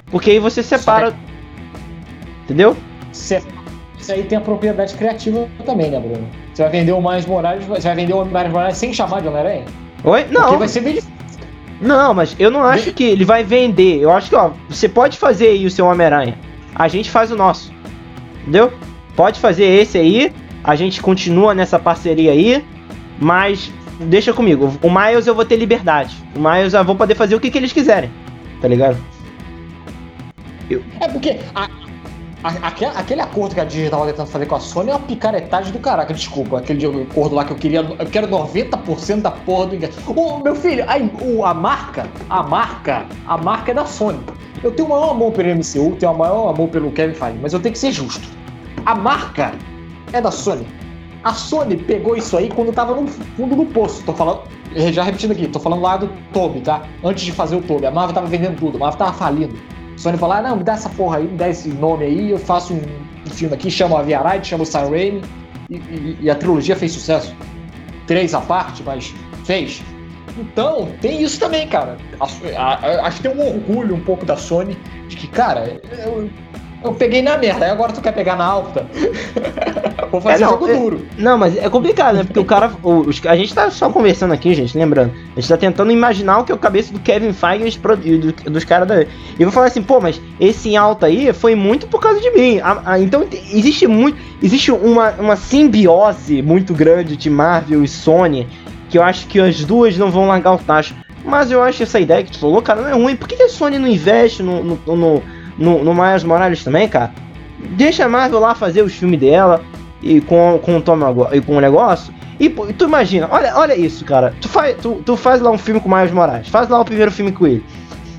Porque aí você separa. Entendeu? Certo. Isso aí tem a propriedade criativa também, né, Bruno? Você vai vender o Miles Morales, você vai vender o Miles Morales sem chamar de Homem-Aranha? Oi? Não. Porque vai ser bem Não, mas eu não acho que ele vai vender. Eu acho que, ó, você pode fazer aí o seu Homem-Aranha. A gente faz o nosso. Entendeu? Pode fazer esse aí. A gente continua nessa parceria aí. Mas deixa comigo. O Miles eu vou ter liberdade. O Miles eu vou poder fazer o que, que eles quiserem. Tá ligado? Eu... É porque a, Aquele, aquele acordo que a Disney tava tentando fazer com a Sony é uma picaretagem do caraca, desculpa. Aquele acordo lá que eu queria. Eu quero 90% da porra do ingresso. Ô, meu filho, a, a marca, a marca, a marca é da Sony. Eu tenho o maior amor pelo MCU, tenho o maior amor pelo Kevin Feige, mas eu tenho que ser justo. A marca é da Sony. A Sony pegou isso aí quando tava no fundo do poço. Tô falando, já repetindo aqui, tô falando lá do Toby, tá? Antes de fazer o Toby. A Marvel tava vendendo tudo, a Marvel tava falindo. Sony falou, ah, não, me dá essa porra aí, me dá esse nome aí, eu faço um, filme aqui, chamo a Via Aride, chamo o Sam Raimi, e, e, e, a trilogia fez sucesso. Três à parte, mas fez. Então, tem isso também, cara. Acho que tem um orgulho um pouco da Sony de que, cara, eu, eu peguei na merda, agora tu quer pegar na alta. Fazer é, não, jogo é, duro. Não, mas é complicado, né? Porque o cara. Os, a gente tá só conversando aqui, gente, lembrando. A gente tá tentando imaginar o que é o cabeça do Kevin Feige e do, dos caras da. E eu vou falar assim, pô, mas esse em alta aí foi muito por causa de mim. A, a, então existe muito. Existe uma, uma simbiose muito grande de Marvel e Sony. Que eu acho que as duas não vão largar o tacho. Mas eu acho essa ideia que tu falou, cara, não é ruim. Por que, que a Sony não investe no, no, no no, no Miles Morales também, cara. Deixa a Marvel lá fazer os filmes dela e com, com, o Tom, e com o negócio. E tu imagina, olha, olha isso, cara. Tu faz, tu, tu faz lá um filme com o Miles Morales, faz lá o primeiro filme com ele.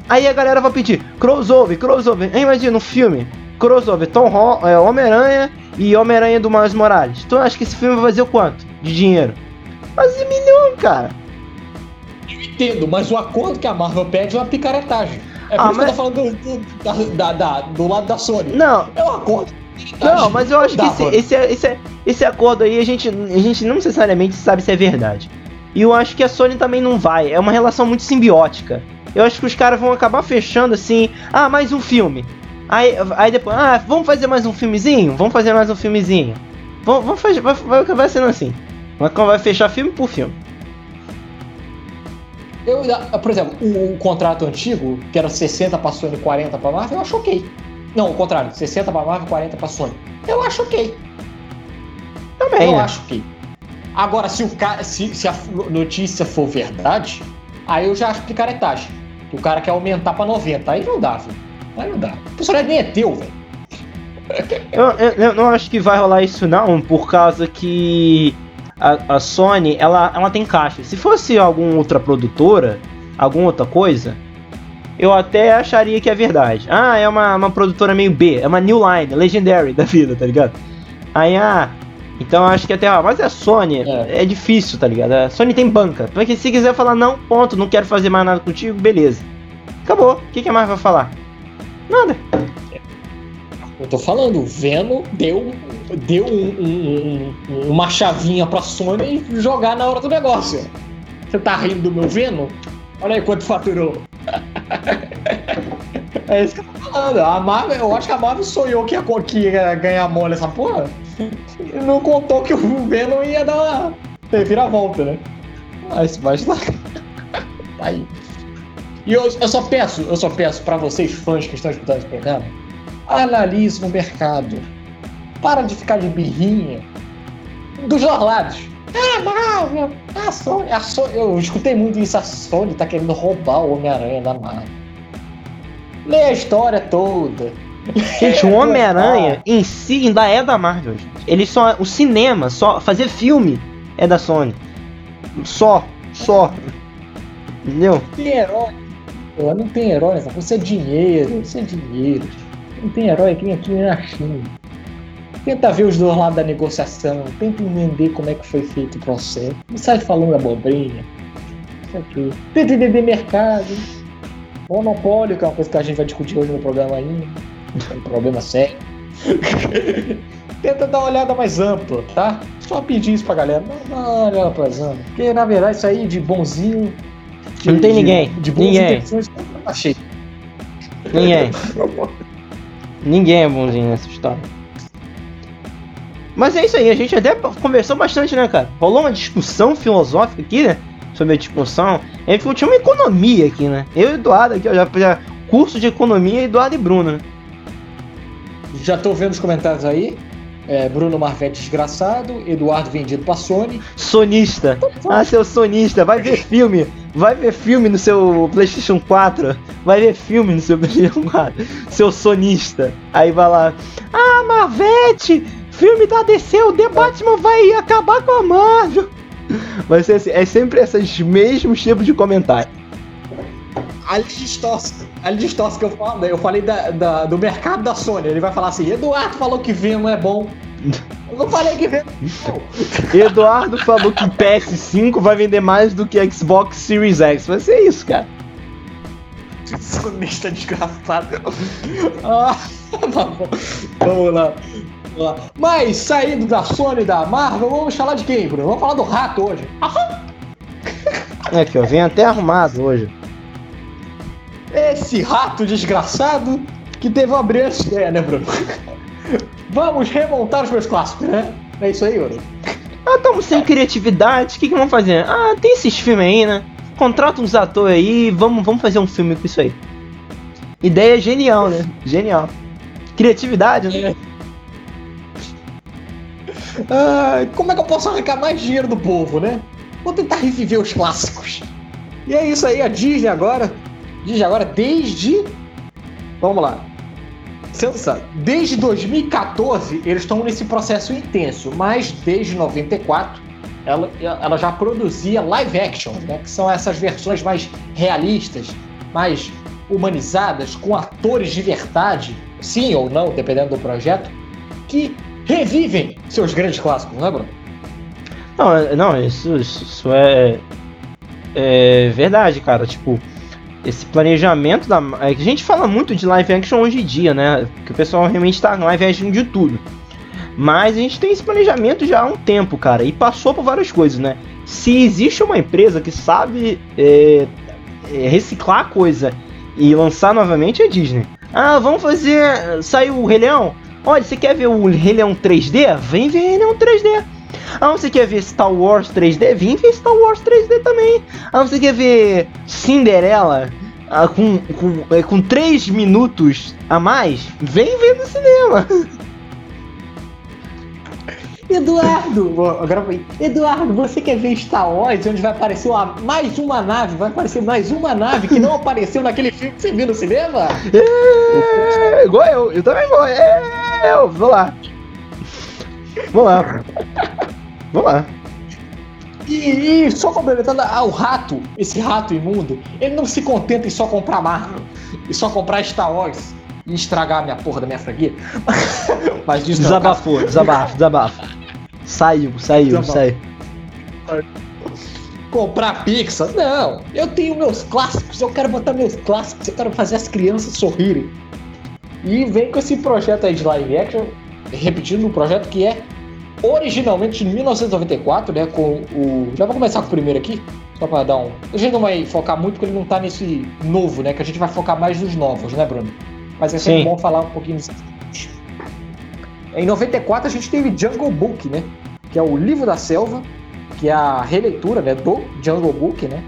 Aí a galera vai pedir crossover, crossover. Imagina um filme, crossover, Tom é, Homem-Aranha e Homem-Aranha do Miles Morales. Tu acha que esse filme vai fazer o quanto de dinheiro? Quase milhão, cara. Eu entendo, mas o acordo que a Marvel pede é uma picaretagem. É por ah, isso mas... que eu tô falando do, do, da, da, do lado da Sony. Não. É um acordo. Não, mas eu acho que esse, esse, esse, esse acordo aí a gente, a gente não necessariamente sabe se é verdade. E eu acho que a Sony também não vai. É uma relação muito simbiótica. Eu acho que os caras vão acabar fechando assim. Ah, mais um filme. Aí, aí depois, ah, vamos fazer mais um filmezinho? Vamos fazer mais um filmezinho. Vamos, vamos fazer, vai, vai acabar sendo assim. Vai fechar filme por filme. Eu, por exemplo, o, o, contrato antigo, que era 60 para Sony e 40 para Marvel, eu acho ok. Não, o contrário, 60 para Marvel e 40 para Sony. Eu acho ok. Também. Eu né? acho ok. Agora, se, o cara, se, se a notícia for verdade, aí eu já acho picaretagem. O cara quer aumentar para 90. Aí não dá, velho. Aí não dá. O personagem nem é teu, velho. Eu, eu, eu, não acho que vai rolar isso não, por causa que a, a Sony, ela, ela tem caixa. Se fosse alguma outra produtora, alguma outra coisa, eu até acharia que é verdade. Ah, é uma, uma produtora meio B, é uma New Line, Legendary da vida, tá ligado? Aí, ah, então acho que até, ah, mas a Sony é. é. difícil, tá ligado? A Sony tem banca. Porque se quiser falar não, ponto, não quero fazer mais nada contigo, beleza. Acabou. O que, que mais vai falar? Nada. Eu tô falando, o Venom deu, deu um, um, uma chavinha pra Sony jogar na hora do negócio. Você tá rindo do meu Venom? Olha aí quanto faturou. É isso que eu tô falando. A Marvel, eu acho que a Marvel sonhou que ia, que ia ganhar mole essa porra. E não contou que o Venom ia dar uma reviravolta, né? Mas, mas tá. aí. E eu, eu só peço, eu só peço pra vocês, fãs que estão escutando esse programa, analise o mercado. Para de ficar de birrinha. dos dois lados. Ah, Marvel, a Sony, a Sony, eu escutei muito isso, a Sony tá querendo roubar o Homem-Aranha da Marvel. Lê a história toda. Gente, o Homem-Aranha em si ainda é da Marvel, gente. Ele só. O cinema, só. Fazer filme é da Sony. Só. Só. Entendeu? Tem herói. Não tem herói. Isso é dinheiro, isso é dinheiro. Não tem herói aqui, aqui na China. Tenta ver os dois lados da negociação, tenta entender como é que foi feito o processo. Não sai falando abobrinha. Isso aqui. Tenta entender mercado. Monopólio, que é uma coisa que a gente vai discutir hoje no programa ainda. É um problema sério. Tenta dar uma olhada mais ampla, tá? Só pedir isso pra galera. Não, não uma olhada mais ampla. Porque na verdade isso aí de bonzinho. De, Não tem de- ninguém. De boas Ninguém. intenções, tá cheio. Ninguém. Ninguém é bonzinho nessa história. Mas é isso aí, a gente até conversou bastante, né, cara? Rolou uma discussão filosófica aqui, né? Sobre a discussão. A gente tinha uma economia aqui, né? Eu e Eduardo aqui, ó, já, já curso de economia, Eduardo e Bruno, né? Já tô vendo os comentários aí. É, Bruno Marvetti desgraçado, Eduardo vendido pra Sony. Sonista. Ah, seu sonista, vai ver filme. Vai ver filme no seu PlayStation 4. Vai ver filme no seu PlayStation 4. Seu sonista. Aí vai lá. Ah, Marvete! Filme da DC, o The Batman vai acabar com a Marvel. Vai ser assim, é sempre esses mesmos tipos de comentário. Ali distorce. Ali distorce que eu falo. né? Eu falei da- da- do mercado da Sony. Ele vai falar assim: Eduardo falou que Venom é bom. Eu não falei que Venom é bom. Eduardo falou que PS5 vai vender mais do que Xbox Series X. Vai ser isso, cara. Sonista desgraçado. Ah, tá bom. Vamos lá. Mas saindo da Sony e da Marvel, vamos falar de quem, Bruno? Vamos falar do rato hoje. É aqui, ó. Vem até arrumado hoje. Esse rato desgraçado que teve uma brilhante ideia, né, Bruno? Vamos remontar os meus clássicos, né? É isso aí, Bruno. Ah, estamos sem criatividade, o que, que vamos fazer? Ah, tem esses filmes aí, né? Contrata uns atores aí, vamos, vamos fazer um filme com isso aí. Ideia genial, né? Genial. Criatividade, né? Ah, como é que eu posso arrancar mais dinheiro do povo, né? Vou tentar reviver os clássicos. E é isso aí, a Disney agora. Disney agora desde. Vamos lá. Sensa, desde 2014 eles estão nesse processo intenso, mas desde 94 ela, ela já produzia live action, né? Que são essas versões mais realistas, mais humanizadas, com atores de verdade, sim ou não, dependendo do projeto, que revivem seus grandes clássicos, não é, Bruno? Não, é- não isso, isso, é, é verdade, cara. Tipo, esse planejamento da. É a gente fala muito de live action hoje em dia, né? Que o pessoal realmente tá no live action de tudo. Mas a gente tem esse planejamento já há um tempo, cara. E passou por várias coisas, né? Se existe uma empresa que sabe é, é, reciclar coisa e lançar novamente, é a Disney. Ah, vamos fazer. Saiu o Rei Leão? Olha, você quer ver o Rei Leão 3D? Vem ver Rei Leão 3D. Ah, você quer ver Star Wars 3D? Vem ver Star Wars 3D também. Ah, você quer ver Cinderela ah, com, com, é, com 3 minutos a mais? Vem ver no cinema. Eduardo! Agora. Eduardo, você quer ver Star Wars, onde vai aparecer uma- mais uma nave? Vai aparecer mais uma nave que não apareceu naquele filme que você viu no cinema? É, igual eu, eu também vou. É, eu vou lá. Vou lá. Vou lá. E, e só complementando, ah, o rato, esse rato imundo, ele não se contenta em só comprar Marvel e só comprar Star Wars e estragar a minha porra da minha franquia. Mas isso não é o caso. Desabafou, desabafo, desabafo. Saiu, saiu, Desabafo. saiu. comprar Pixar. Não, eu tenho meus clássicos, eu quero botar meus clássicos, eu quero fazer as crianças sorrirem. E vem com esse projeto aí de live action, repetindo um projeto que é originalmente de 1994, né? Com o. Já vou começar com o primeiro aqui, só pra dar um. A gente não vai focar muito porque ele não tá nesse novo, né? Que a gente vai focar mais nos novos, né, Bruno? Mas é sempre Sim. bom falar um pouquinho disso. Em 94 a gente teve Jungle Book, né? Que é o livro da selva, que é a releitura né, do Jungle Book, né?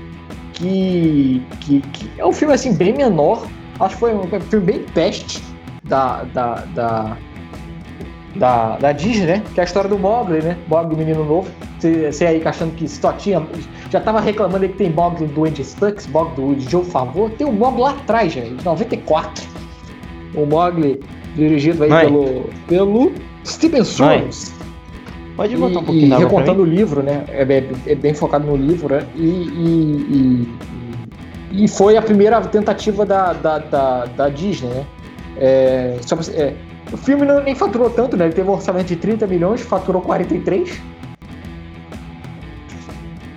Que, que, que é um filme assim bem menor. Acho que foi um filme bem peste da, da, da, da, da Disney, né? Que é a história do Mogli, né? Mogli, menino novo. Você aí achando que só tinha. Já tava reclamando que tem Mogli do Andy Stux, Mogli do Joe Favor. Tem o Mogli lá atrás, já, de 94. O Mogli dirigido aí pelo, pelo Steven Soares. Pode botar um pouquinho e, recontando o livro, né? É, é, é, bem focado no livro, né? E, e, e, e, foi a primeira tentativa da, da, da, da Disney, né? É, só, é, o filme não, nem faturou tanto, né? Ele teve um orçamento de 30 milhões, faturou 43.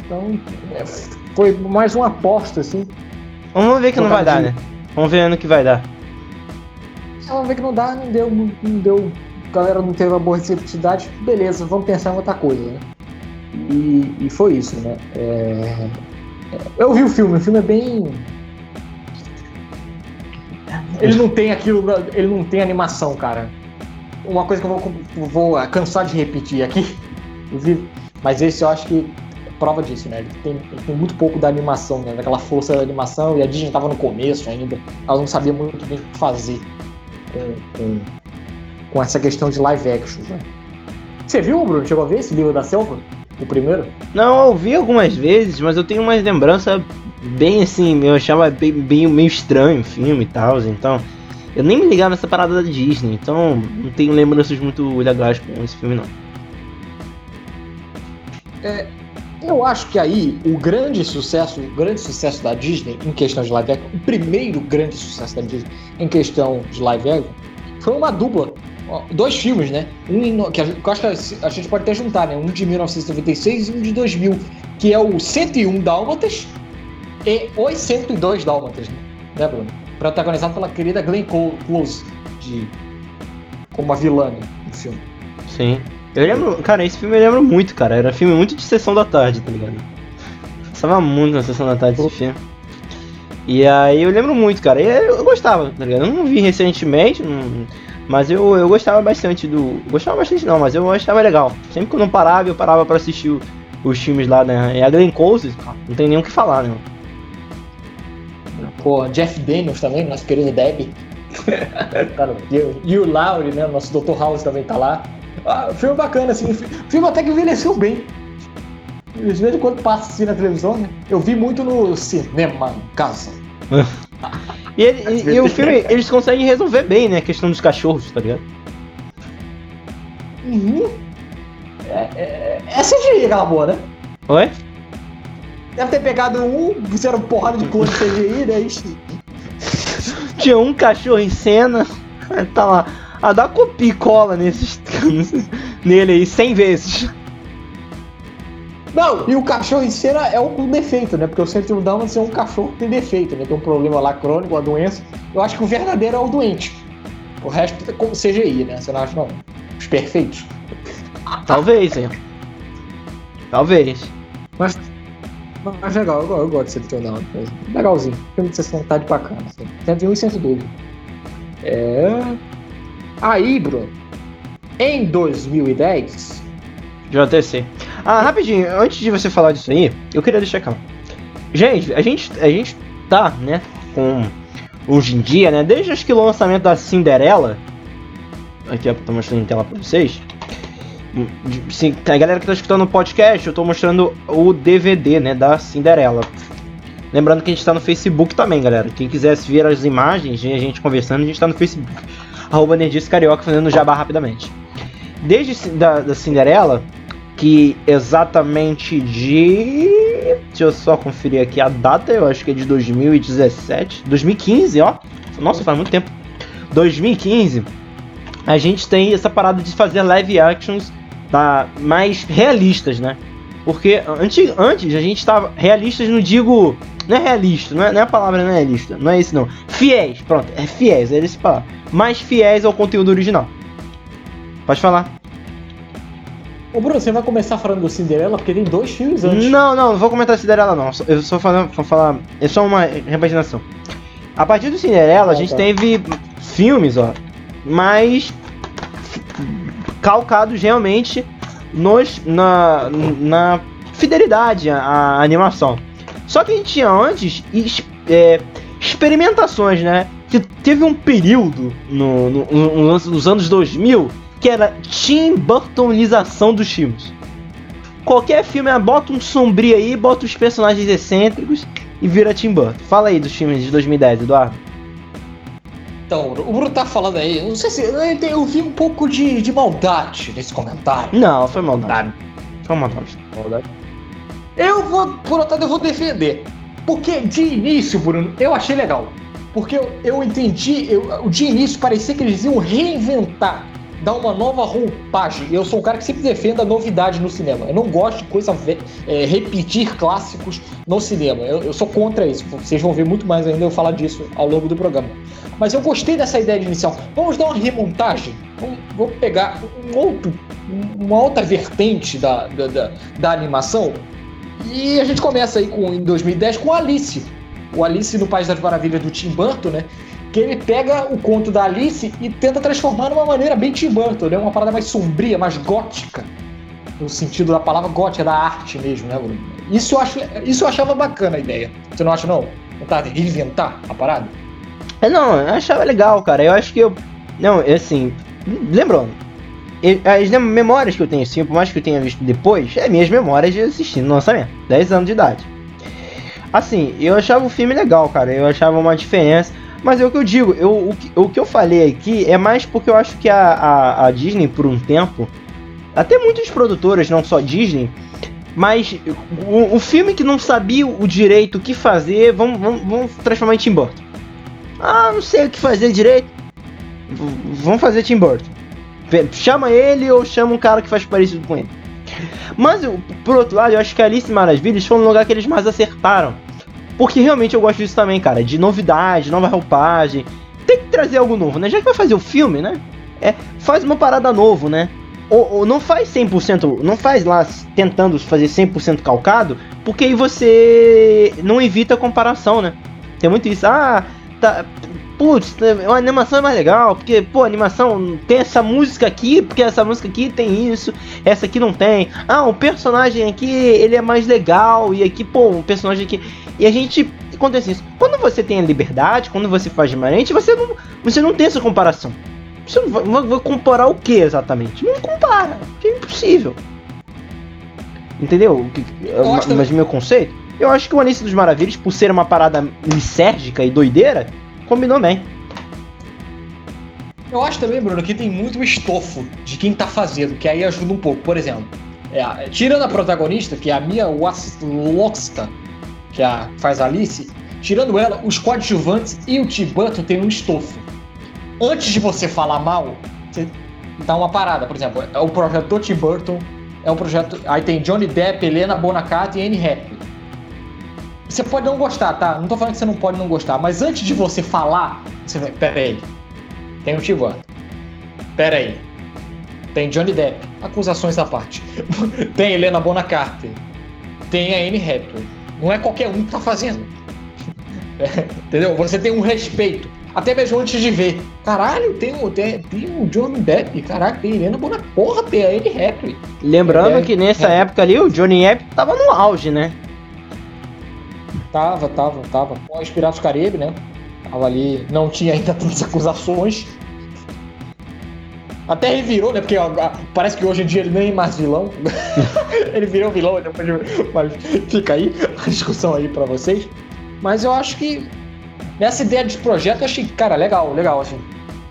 Então, é, foi mais uma aposta, assim. Vamos ver que não vai dar, né? Vamos ver ano que vai dar. Vamos ver que não dá, não deu, não deu a galera não teve uma boa receptividade, beleza, vamos pensar em outra coisa, né? E, e foi isso, né? É... Eu vi o filme, o filme é bem. Ele não tem aquilo, ele não tem animação, cara. Uma coisa que eu vou, vou cansar de repetir aqui, mas esse eu acho que é prova disso, né? Ele tem, ele tem muito pouco da animação, né? Daquela força da animação, e a Disney tava no começo ainda, ela não sabia muito bem o que fazer com, com com essa questão de live action. Né? Você viu, Bruno? Chegou a ver esse livro da selva? O primeiro? Não, eu vi algumas vezes, mas eu tenho uma lembrança bem assim, eu achava bem, bem meio estranho o filme e tal, então eu nem me ligava nessa parada da Disney, então não tenho lembranças muito legais com esse filme não. É, eu acho que aí o grande sucesso, o grande sucesso da Disney em questão de live action, o primeiro grande sucesso da Disney em questão de live action, foi uma dupla dois filmes, né? Um que, eu acho que a gente pode até juntar, né? Um de 1996 e um de 2000, que é o 101 Dálmatas e Os 102 Dálmatas, né, Bruno? Protagonizado pela querida Glenn Close, de, como a vilã né, no filme. Sim. Eu lembro, cara, esse filme eu lembro muito, cara. Era filme muito de sessão da tarde, tá ligado? Passava muito na sessão da tarde esse filme. E aí eu lembro muito, cara. E eu gostava, tá ligado? Eu não vi recentemente, não mas eu, eu gostava bastante do. Gostava bastante não, mas eu achava legal. Sempre que eu não parava, eu parava para assistir o, os filmes lá, né? E a Glenn Close, não tem nem o que falar, né? Pô, Jeff Daniels também, nosso querido Deb. Cara, e o Laurie, né? Nosso Dr. House também tá lá. Ah, filme bacana, assim. Filme até que envelheceu bem. De vez em quando passa assim na televisão, né? Eu vi muito no cinema, casa. E, ele, e, e, o filme, eles conseguem resolver bem, né? A questão dos cachorros, tá ligado? Uhum. É, é, é CGI aquela boa, né? Oi? Deve ter pegado um, fizeram porrada de de CGI, né? Tinha um cachorro em cena, tá lá. Ah, dá copia e cola nesses, nele aí 100 vezes. Não, e o cachorro em cena é o, defeito, né? Porque o 101 Dálmatas é um cachorro que tem defeito, né? Tem um problema lá crônico, uma doença. Eu acho que o verdadeiro é o doente. O resto é como CGI, né? Você não acha, não? Os perfeitos. Talvez, hein? Talvez. Mas, mas legal, eu, eu gosto de 101 Dálmatas. Legalzinho. Filme de sessão tarde bacana. Assim. 101 e 102. É... Aí, Bruno, em 2010... JTC. Ah, rapidinho, antes de você falar disso aí, eu queria deixar claro. Gente, a gente, a gente tá, né, com hoje em dia, né, desde acho que o lançamento da Cinderela, aqui eu tô mostrando em tela pra vocês. Sim, a galera que tá escutando o podcast, eu tô mostrando o DVD, né, da Cinderela. Lembrando que a gente tá no Facebook também, galera. Quem quiser ver as imagens e a gente conversando, a gente tá no Facebook. Arroba Nerdice Carioca fazendo jabá rapidamente. Desde da, da Cinderela, que exatamente de. Deixa eu só conferir aqui a data, eu acho que é de 2017. 2015, ó. Nossa, faz muito tempo. 2015, a gente tem essa parada de fazer live actions tá, mais realistas, né? Porque antes, antes a gente tava. Realistas, não digo. Não é realista, não é, não é a palavra não é realista, não é isso não. Fiéis, pronto, é fiéis, é esse palavra. Mais fiéis ao conteúdo original. Pode falar. Ô Bruno, você vai começar falando do Cinderela porque tem dois filmes antes. Não, não, não vou comentar Cinderela não. Eu só falando, vou falar. É só uma repaginação. A partir do Cinderela, ah, a gente tá. teve filmes, ó, mais calcados realmente nos, na, na fidelidade à, à animação. Só que a gente tinha antes é, experimentações, né? Que teve um período no, no, no, nos anos 2000 que era Tim Burtonização dos filmes. Qualquer filme, ah, bota um sombrio aí, bota os personagens excêntricos e vira Tim Burton. Fala aí dos filmes de 2010, Eduardo. Então, o Bruno tá falando aí, não sei se eu vi um pouco de, de maldade nesse comentário. Não, foi maldade. Foi maldade. maldade. Eu vou, por outro lado, eu vou defender. Porque de início, Bruno, eu achei legal. Porque eu, eu entendi, eu, de início parecia que eles iam reinventar, dar uma nova roupagem. Eu sou um cara que sempre defende a novidade no cinema. Eu não gosto de coisa é, repetir clássicos no cinema. Eu, eu, sou contra isso. Vocês vão ver muito mais ainda eu falar disso ao longo do programa. Mas eu gostei dessa ideia de inicial. Vamos dar uma remontagem. Vamos pegar um outro, uma outra vertente da, da, da, da animação. E a gente começa aí com, em 2010 com Alice o Alice no País das Maravilhas do Tim Burton, né? Que ele pega o conto da Alice e tenta transformar de uma maneira bem Tim Burton, né? Uma parada mais sombria, mais gótica. No sentido da palavra gótica, da arte mesmo, né, Bruno? Isso eu, acho, isso eu achava bacana a ideia. Você não acha, não? Tentar reinventar a parada? É, não, eu achava legal, cara. Eu acho que eu. Não, é assim. Lembrando, as memórias que eu tenho, assim, por mais que eu tenha visto depois, é minhas memórias de assistindo no lançamento. 10 anos de idade. Assim, eu achava o filme legal, cara. Eu achava uma diferença. Mas é o que eu digo, eu, o, que, o que eu falei aqui é mais porque eu acho que a, a, a Disney, por um tempo, até muitos produtores, não só Disney, mas o, o, filme que não sabia o direito o que fazer, vamos, vamos, vamos transformar em Tim Burton. Ah, não sei o que fazer direito. Vamos fazer Tim Burton. Chama ele ou chama um cara que faz parecido com ele. Mas, por outro lado, eu acho que Alice Maravilhas foi um lugar que eles mais acertaram. Porque realmente eu gosto disso também, cara. De novidade, nova roupagem. Tem que trazer algo novo, né? Já que vai fazer o filme, né? É, faz uma parada novo, né? Ou, ou não faz 100%, não faz lá tentando fazer 100% calcado, porque aí você não evita a comparação, né? Tem muito isso. Ah, tá, putz, a animação é mais legal, porque, pô, a animação tem essa música aqui, porque essa música aqui tem isso, essa aqui não tem. Ah, o personagem aqui, ele é mais legal, e aqui, pô, um personagem aqui. E a gente acontece isso. Quando você tem a liberdade, quando você faz diferente, você não, você não tem essa comparação. Você não vai, vai comparar o que exatamente? Não compara, é impossível. Entendeu? Mas meu conceito? Eu acho que o Alice dos Maravilhas, por ser uma parada lisérgica e doideira, combinou bem. Eu acho também, Bruno, que tem muito estofo de quem tá fazendo, que aí ajuda um pouco. Por exemplo, é, tirando a protagonista, que é a Mia Wasikowska, que é a, faz a Alice, tirando ela, os coadjuvantes e o Burton tem um estofo. Antes de você falar mal, você dá uma parada. Por exemplo, é o projeto do Tim Burton, é um projeto. Aí tem Johnny Depp, Helena Bonacata e Anne Hathaway. Você pode não gostar, tá? Não tô falando que você não pode não gostar, mas antes de você falar, você vai. Pera aí. Tem o Tivan. Pera aí. Tem Johnny Depp. Acusações à parte. tem Helena Bonacarte. Tem a Anne Hathaway. Não é qualquer um que tá fazendo. Entendeu? Você tem um respeito. Até mesmo antes de ver. Caralho, tem o, tem, tem o Johnny Depp. Caraca, tem Helena Bonacarte. Porra, tem a Anne Hathaway. Lembrando é, que nessa é. época ali o Johnny Depp tava no auge, né? Tava, tava, tava. Os Piratas Caribe, né? Tava ali, não tinha ainda tantas acusações. Até revirou, né? Porque ó, parece que hoje em dia ele nem é mais vilão. ele virou vilão depois de... Mas fica aí a discussão aí pra vocês. Mas eu acho que nessa ideia de projeto eu achei, cara, legal, legal, assim.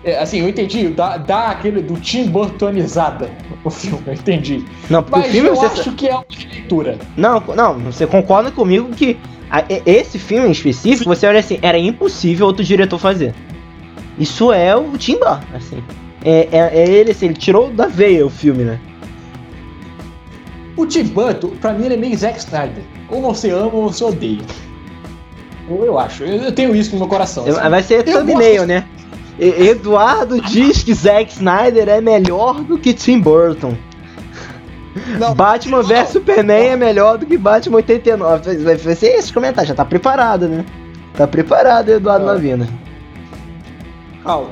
É, assim, eu entendi, dá, dá aquele do Tim Burtonizada o filme, eu entendi. Não, porque Mas o filme eu você... acho que é uma leitura. Não, não, você concorda comigo que esse filme em específico, você olha assim, era impossível outro diretor fazer. Isso é o Tim Burton, assim. É, é, é, ele, assim, ele tirou da veia o filme, né? O Tim Burton, pra mim, ele é meio Zack Snyder. Ou você ama ou você odeia. Ou eu acho. Eu, tenho isso no meu coração. Assim. Vai ser thumbnail, né? Eduardo diz que Zack Snyder é melhor do que Tim Burton. Não, Batman vs Superman é melhor do que Batman 89. Vai ser esse comentário, já tá preparado, né? Tá preparado, Eduardo. Lavina. Calma.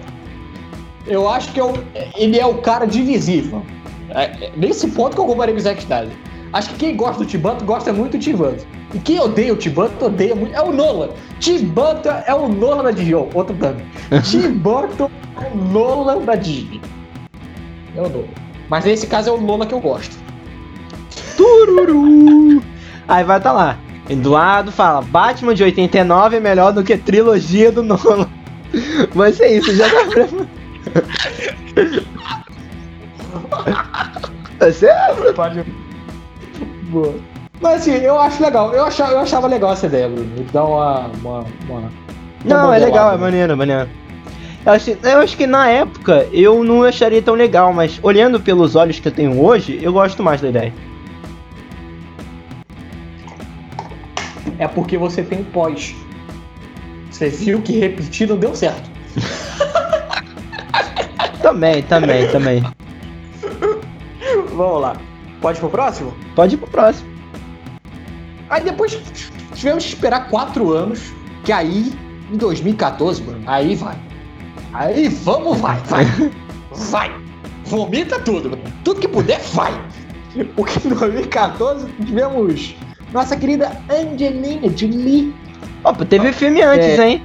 Eu acho que eu, ele é o cara divisível. É, é, nesse ponto que eu comparei com o Zack Snyder. Acho que quem gosta do Tibanto gosta muito do Tibanto. E quem odeia o Tibanto odeia muito. É o Nolan. Tibanto é o Nolan da Disney. Outro dano. Tibanto é o Nolan da Disney. É o novo. Mas nesse caso é o Lola que eu gosto. Tururu! Aí vai tá lá. Eduardo fala: Batman de 89 é melhor do que trilogia do Nolan. Vai ser isso, já tá Vai ser. Pode. Boa. Mas assim, eu acho legal. Eu achava, eu achava legal essa ideia, Bruno. Dá uma. uma, uma Não, é legal, é maneiro, é maneiro. Eu acho, eu acho que na época eu não acharia tão legal, mas olhando pelos olhos que eu tenho hoje, eu gosto mais da ideia. É porque você tem pós. Você viu que repetir não deu certo. também, também, também. Vamos lá. Pode ir pro próximo? Pode ir pro próximo. Aí depois tivemos que esperar quatro anos, que aí, em 2014, mano, aí vai. Aí vamos, vai, vai. Vai. Vomita tudo, mano. Tudo que puder, vai. Porque em 2014 tivemos nossa querida Angelina Jolie. Opa, teve filme antes, é... hein?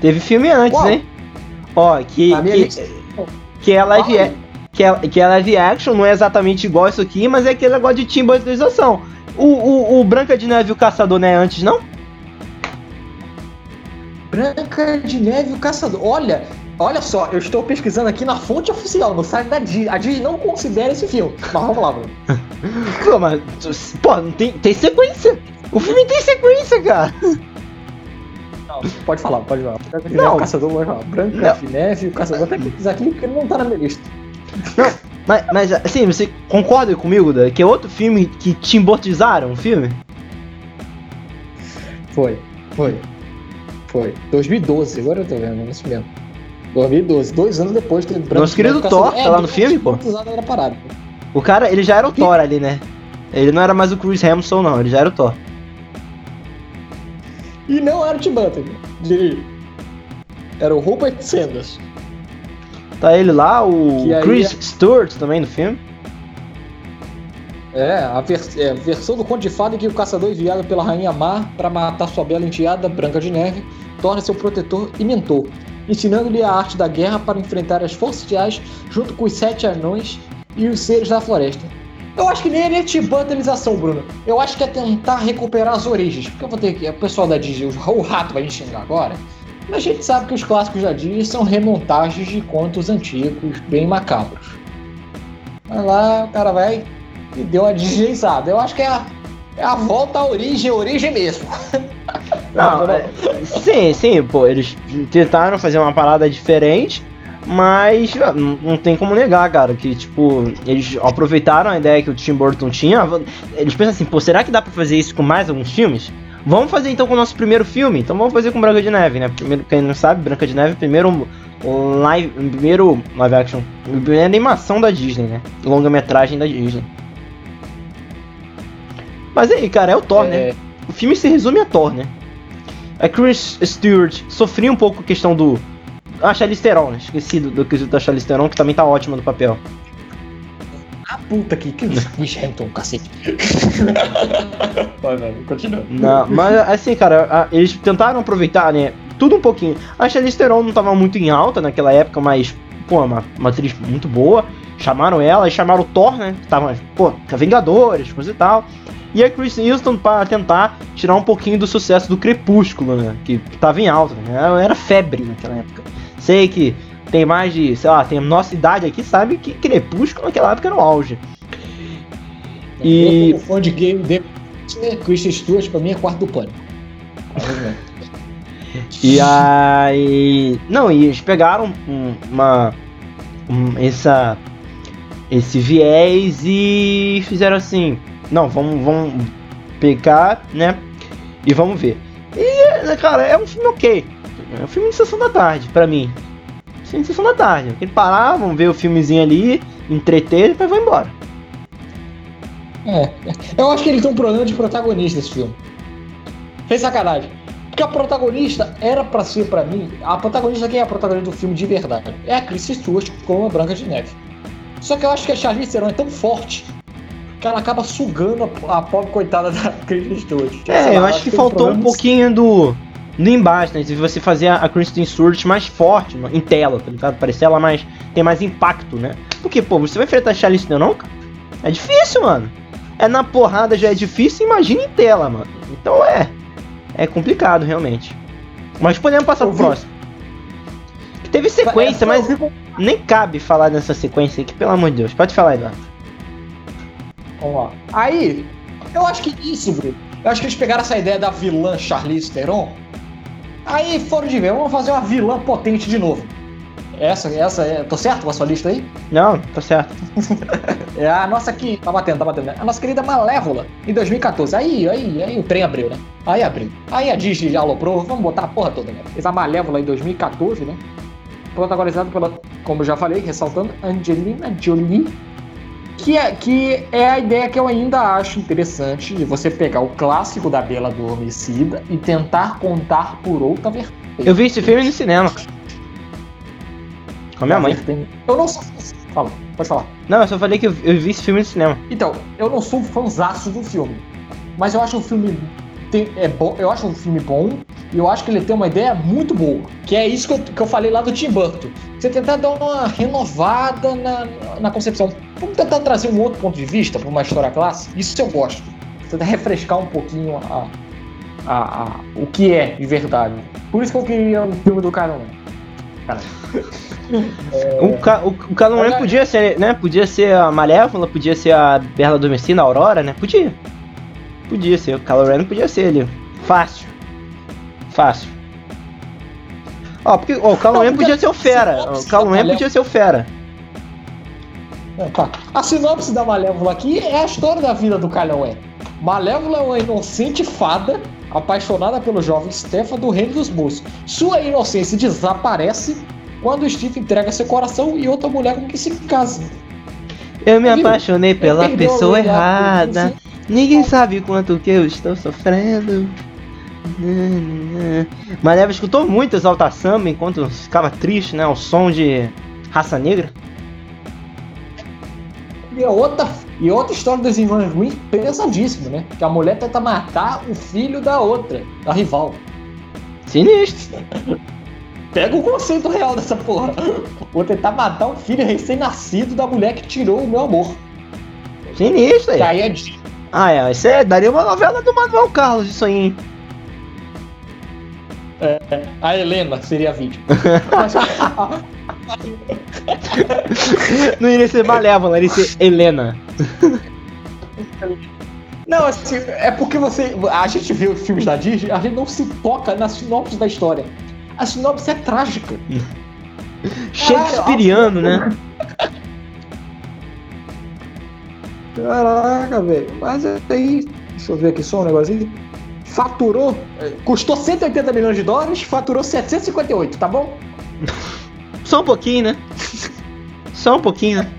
Teve filme antes, Uau. hein? Ó, que. Que, que é live. É, que, é, que é live action, não é exatamente igual isso aqui, mas é aquele negócio de timborização. O, o, o Branca de Neve e o Caçador não é antes, não? Branca de Neve e o Caçador. Olha, olha só, eu estou pesquisando aqui na fonte oficial, no site da Disney. A Disney não considera esse filme. Mas vamos lá, Bruno. pô, mas, pô, tem, tem sequência. O filme tem sequência, cara. Não, pode falar, pode falar. Branca não. O Caçador, pode falar. Branca não. de Neve o Caçador. Até pesquisar aqui porque ele não tá na minha lista. Não, mas, mas assim, você concorda comigo, da, que é outro filme que timbotizaram o filme? Foi, foi. Foi. 2012, agora eu tô vendo, é isso mesmo. 2012, dois anos depois que Nosso querido Thor, tá lá no filme, pô. Era parado, o cara, ele já era o Thor ali, né? Ele não era mais o Chris Hemsworth, não, ele já era o Thor. E não era o Tim Burton, Era o Rupert Sanders. Tá ele lá, o Chris é... Stewart também no filme. É, a, vers é, versão do conto de fada em que o caçador enviado pela Rainha Mar para matar sua bela enteada, Branca de Neve, torna seu protetor e mentor, ensinando-lhe a arte da guerra para enfrentar as forças reais junto com os sete anões e os seres da floresta. Eu acho que nem é tibantanização, Bruno. Eu acho que é tentar recuperar as origens. Porque eu vou ter que. O pessoal da Disney, o rato vai me xingar agora. Mas a gente sabe que os clássicos da Disney são remontagens de contos antigos, bem macabros. Mas lá o cara vai e deu uma deslizada. Eu acho que é a, é a volta à origem, origem mesmo. Não, é, sim, sim, pô, eles tentaram fazer uma parada diferente, mas não, não tem como negar, cara, que tipo, eles aproveitaram a ideia que o Tim Burton tinha. Eles pensam assim, pô, será que dá pra fazer isso com mais alguns filmes? Vamos fazer então com o nosso primeiro filme? Então vamos fazer com Branca de Neve, né? Primeiro, quem não sabe, Branca de Neve, primeiro live, primeiro live action, primeira animação da Disney, né? Longa-metragem da Disney. Mas aí, cara, é o Thor, né? é... né? O filme se resume a Thor, né? A Chris Stewart sofria um pouco com a questão do. Ah, Charlize Theron, né? Esqueci do, do quesito da Charlize Theron, que também tá ótima no papel. Ah, puta que. que Chris Hampton, cacete. Vai, vai, continua. Não, mas assim, cara, eles tentaram aproveitar, né? Tudo um pouquinho. A Charlize Theron não tava muito em alta naquela época, mas, pô, uma, uma atriz muito boa. Chamaram ela e chamaram o Thor, né? Que tava, pô, Vingadores, coisa e tal e a Chris Houston para tentar tirar um pouquinho do sucesso do Crepúsculo, né? Que tava em alta, né? Era febre naquela época. Sei que tem mais de, sei lá, tem a nossa idade aqui, sabe que Crepúsculo naquela época era o auge. E. Eu, como fã de game de Chris Stewart, pra mim é quarto do pânico. e aí. Não, e eles pegaram uma. Um, essa. Esse viés e fizeram assim não, vamos, vamos pegar, né? E vamos ver. E, cara, é um filme ok. É um filme de sessão da tarde, pra mim. Sim, sessão da tarde. Ele parar, vamos ver o filmezinho ali, entreter e depois vai embora. É. Eu acho que ele tem um problema de protagonista esse filme. Fez sacanagem. Porque a protagonista era para ser para mim, a protagonista quem é a protagonista do filme de verdade? É a Chris Stewart com a Branca de Neve. Só que eu acho que a Charlize Theron é tão forte que ela acaba sugando a, a pobre coitada da Kristen Stewart. É, eu acho que faltou um pouquinho do, do embaixo, né? Se você fazer a Kristen Stewart mais forte em tela, tá ligado? Parecer ela mais tem mais impacto, né? Porque, pô, você vai enfrentar Charlize Theron, cara? É difícil, mano. É na porrada já é difícil, imagina em tela, mano. Então é. É complicado, realmente. Mas podemos passar pro próximo. Teve sequência, mas nem cabe falar nessa sequência aqui, pelo amor de Deus. Pode falar, Eduardo. Vamos lá. Aí, eu acho que isso, Bruno. Eu acho que eles pegaram essa ideia da vilã Charlize Theron. Aí foram de ver, vamos fazer uma vilã potente de novo. Essa, essa é. Tô certo com a sua lista aí? Não, tô certo. é a nossa aqui. Tá batendo, tá batendo, né? A nossa querida Malévola, em 2014. Aí, aí, aí o trem abriu, né? Aí abriu. Aí a Disney já aloprou, vamos botar a porra toda, né? Fez a Malévola em 2014, né? Protagonizado pela, como já falei, ressaltando, Angelina Jolie que é, que é a ideia que eu ainda acho interessante de você pegar o clássico da Bela Adormecida e tentar contar por outra vertente. Eu vi esse filme no cinema. Com a minha mãe. Eu não sou. Fala, pode falar. Não, eu só falei que eu, eu vi esse filme no cinema. Então, eu não sou fãzaço do filme. Mas eu acho o filme. Tem, é bom, eu acho um filme bom e eu acho que ele tem uma ideia muito boa. Que é isso que eu, que eu falei lá do Tim Burton. Você tentar dar uma renovada na, na concepção. Vamos tentar trazer um outro ponto de vista para uma história clássica? Isso eu gosto. Tentar refrescar um pouquinho a, a, a, o que é de verdade. Por isso que eu queria um filme do. Cara. É... O, ca, o, o Calumã podia ser, né? Podia ser a Malévola, podia ser a Bela Adormecida, a Aurora, né? Podia. Podia ser. O Kylo podia ser ali. Fácil. Fácil. Ó, porque ó, o Kylo podia ser o Fera. O Kylo podia ser o Fera. É, tá. A sinopse da Malévola aqui é a história da vida do Kylo Malévola é uma inocente fada apaixonada pelo jovem Stefan do Reino dos Moços. Sua inocência desaparece quando Steve entrega seu coração e outra mulher com que se casa. Eu me apaixonei pela pessoa errada. Ninguém sabe quanto que eu estou sofrendo. Malévola escutou muito Exalta Samba enquanto ficava triste, né? O som de raça negra. E outra, e outra história das irmãs Green pesadíssima, né? Que a mulher tenta matar o filho da outra, da rival. Sinistro. Pega o conceito real dessa porra. Vou tentar matar um filho recém-nascido da mulher que tirou o meu amor. Sinistro, aí. aí é... Ah, é. Isso é, daria uma novela do Manuel Carlos, isso aí, hein? É, a Helena seria a vítima. Não iria ser Malévola, iria ser Helena. Não, assim, é porque você. A gente vê os filmes da Disney, a gente não se toca na sinopse da história a sinopse é trágica. Shakespeareano, né? Caraca, velho. Mas aí, deixa eu ver aqui só um negocinho. Faturou, é, custou 180 milhões de dólares, faturou 758, tá bom? Só um pouquinho, né? Só um pouquinho, né?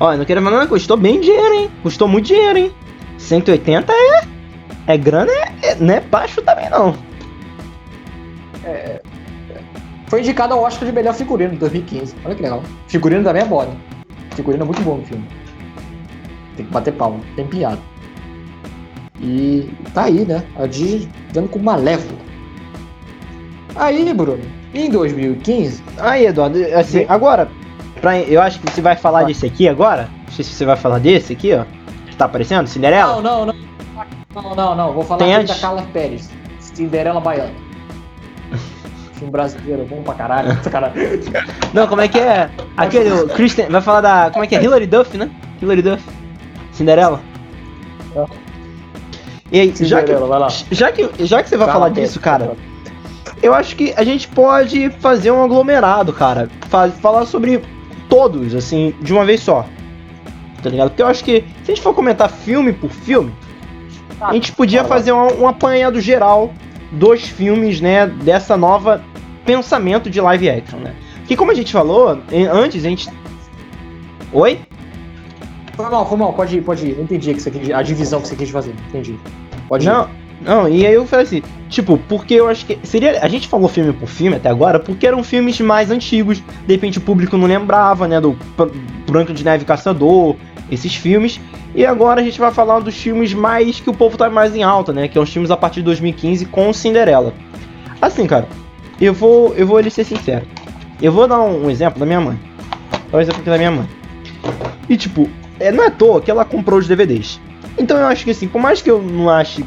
Olha, não quero falar, custou bem dinheiro, hein? Custou muito dinheiro, hein? 180 é. É grana, é, não é baixo também, não. É, foi indicado ao Oscar de melhor figurino de 2015. Olha que legal. Figurino também é bom. Figurino é muito bom no filme. Tem que bater palma. Tem piada. E tá aí, né? A Disney dando com malévola. Aí, Bruno, em 2015. Aí, Eduardo, assim, agora, pra, eu acho que você vai falar ah. desse aqui agora. Não sei se você vai falar desse aqui, ó. Que tá aparecendo? Cinderela? Não, não, não. Não, não, não. Vou falar aqui da Carla Pérez. Cinderela Baiana filme brasileiro bom pra caralho. Não, como é que é? Aquele, o Christian, vai falar da, como é que é? Hilary Duff, né? Hilary Duff. Cinderela. É. E aí, já que, já que, já que você vai Fala falar disso, cara, eu acho que a gente pode fazer um aglomerado, cara. Faz, falar sobre todos, assim, de uma vez só. Tá ligado? Porque eu acho que se a gente for comentar filme por filme, a gente podia fazer um, um apanhado geral dos filmes, né, dessa nova pensamento de live action, né? Que como a gente falou, antes a gente Oi? Foi mal, foi mal, pode ir, pode ir. Entendi que você quis, a divisão que você quis fazer. Entendi. Pode Não, ir. Não, e aí eu falei assim, tipo, porque eu acho que seria. A gente falou filme por filme até agora, porque eram filmes mais antigos, de repente o público não lembrava, né? Do Branco de Neve Caçador, esses filmes. E agora a gente vai falar dos filmes mais que o povo tá mais em alta, né? Que são os filmes a partir de 2015 com Cinderela. Assim, cara, eu vou, eu vou lhe ser sincero. Eu vou dar um, um exemplo da minha mãe. é porque é da minha mãe. E tipo, é, não é à toa que ela comprou os DVDs. Então eu acho que assim, por mais que eu não ache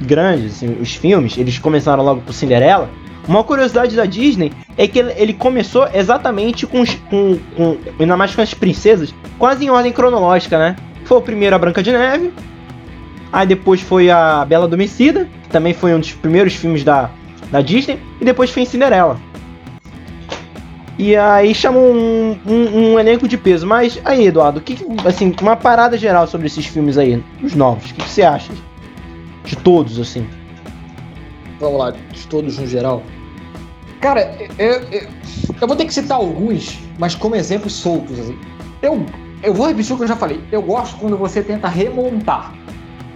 grande assim, os filmes, eles começaram logo por Cinderela. Uma curiosidade da Disney é que ele, começou exatamente com, com, com, ainda mais com as princesas, quase em ordem cronológica, né? Foi o primeiro a Branca de Neve, aí depois foi a Bela Adormecida, que também foi um dos primeiros filmes da, da Disney, e depois foi em Cinderela. E aí chamou um, um, um, elenco de peso. Mas aí, Eduardo, que, assim, uma parada geral sobre esses filmes aí, os novos. O que, que, você acha? De todos, assim. Vamos lá, de todos no geral. Cara, eu, eu, eu vou ter que citar alguns, mas como exemplos soltos, assim. Eu, eu vou repetir o que eu já falei. Eu gosto quando você tenta remontar.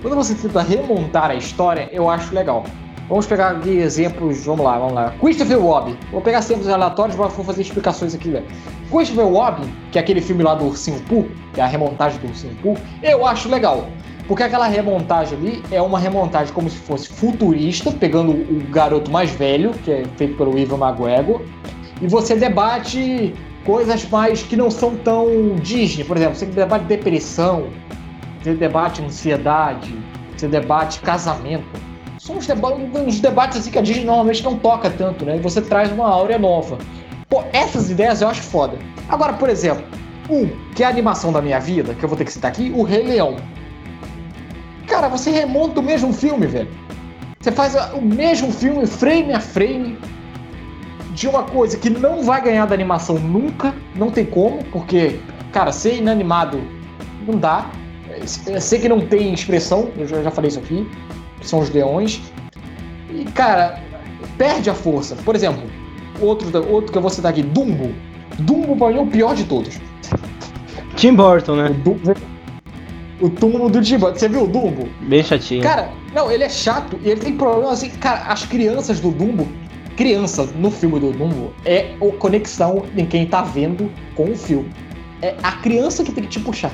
Quando você tenta remontar a história, eu acho legal. Vamos pegar aqui exemplos, vamos lá, vamos lá. Christopher Robin. Vou pegar exemplos aleatórios, mas vou fazer explicações aqui, velho. Christopher Robin, que é aquele filme lá do Ursinho Pooh, que é a remontagem do Ursinho Pooh, eu acho legal. Porque aquela remontagem ali é uma remontagem como se fosse futurista, pegando o garoto mais velho, que é feito pelo Ivan McGregor, e você debate coisas mais que não são tão Disney. Por exemplo, você debate depressão, você debate ansiedade, você debate casamento são uns, deba uns debates assim que a Disney normalmente não toca tanto, né? E você traz uma áurea nova. Pô, essas ideias eu acho foda. Agora, por exemplo, um, que é a animação da minha vida, que eu vou ter que citar aqui, o Rei Leão. Cara, você remonta o mesmo filme, velho. Você faz o mesmo filme, frame a frame, de uma coisa que não vai ganhar da animação nunca, não tem como, porque, cara, ser inanimado não dá. Eu sei que não tem expressão, eu já falei isso aqui que são os leões. E, cara, perde a força. Por exemplo, outro, outro que eu vou citar aqui, Dumbo. Dumbo pra mim é o pior de todos. Tim Burton, né? O, Dumbo, o túmulo do Tim Burton. Você viu o Dumbo? Bem chatinho. Cara, não, ele é chato e ele tem problema assim. Cara, as crianças do Dumbo, criança no filme do Dumbo, é a conexão em quem tá vendo com o filme. É a criança que tem que te puxar.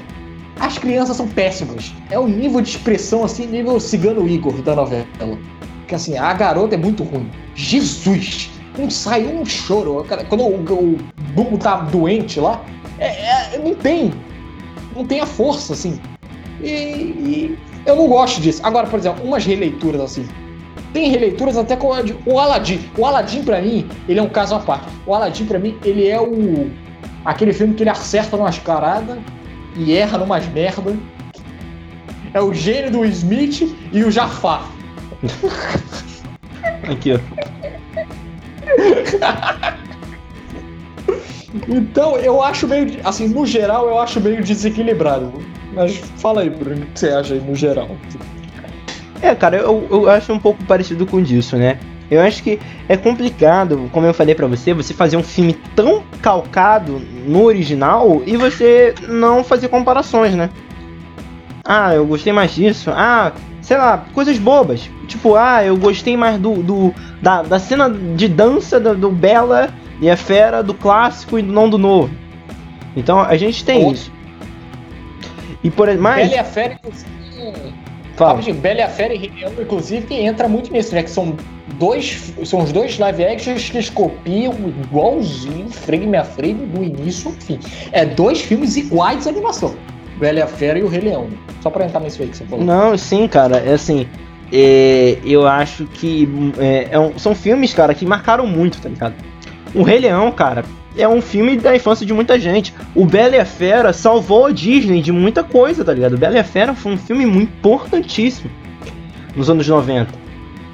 As crianças são péssimas. É o nível de expressão, assim, nível cigano Igor da novela. Que assim, a garota é muito ruim. Jesus! Não sai um choro. Quando o, o tá doente lá, é, é, não tem. Não tem a força, assim. E, e, eu não gosto disso. Agora, por exemplo, umas releituras assim. Tem releituras até com o Aladdin. O Aladdin, pra mim, ele é um caso à parte. O Aladdin, pra mim, ele é o. aquele filme que ele acerta numa escarada e erra numas merda. É o gênio do Smith e o Jafar. Aqui, ó. então, eu acho meio. Assim, no geral, eu acho meio desequilibrado. Mas fala aí, Bruno, o que você acha aí no geral? É, cara, eu, eu acho um pouco parecido com isso, né? Eu acho que é complicado, como eu falei para você, você fazer um filme tão calcado no original e você não fazer comparações, né? Ah, eu gostei mais disso. Ah, sei lá, coisas bobas. Tipo, ah, eu gostei mais do, do da, da cena de dança do, do Bela e a Fera do clássico e não do novo. Então a gente tem isso. E por mais. Bela e a Fera, inclusive. Fala. Bela e a Fera e Rei inclusive, entra muito nisso, né? Que são dois, são os dois live actions que eles copiam igualzinho, frame a frame, do início ao fim. É dois filmes iguais de animação. Bela e a Fera e o Rei Leão. Só pra entrar nisso aí que você falou. Não, sim, cara, é assim. É, eu acho que é, é um, são filmes, cara, que marcaram muito, tá ligado? O Rei Leão, cara, é um filme da infância de muita gente. O Bela e a Fera salvou a Disney de muita coisa, tá ligado? O Bela e a Fera foi um filme muito importantíssimo nos anos 90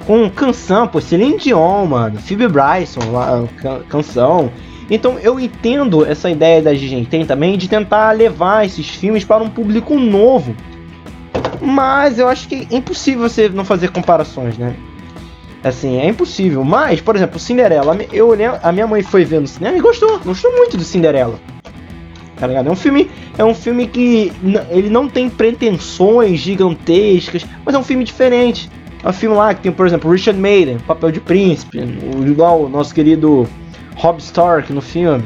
com canção, pô, Celine Dion, mano, Phoebe Bryson, lá, canção. Então eu entendo essa ideia da gente tem também de tentar levar esses filmes para um público novo. Mas eu acho que é impossível você não fazer comparações, né? Assim, é impossível. Mas, por exemplo, Cinderela, eu a minha mãe foi ver no cinema e gostou, gostou muito do Cinderela. Tá ligado? É um filme, é um filme que ele não tem pretensões gigantescas, mas é um filme diferente. Um filme lá que tem, por exemplo, Richard Maiden, papel de príncipe, igual o nosso querido Rob Stark no filme.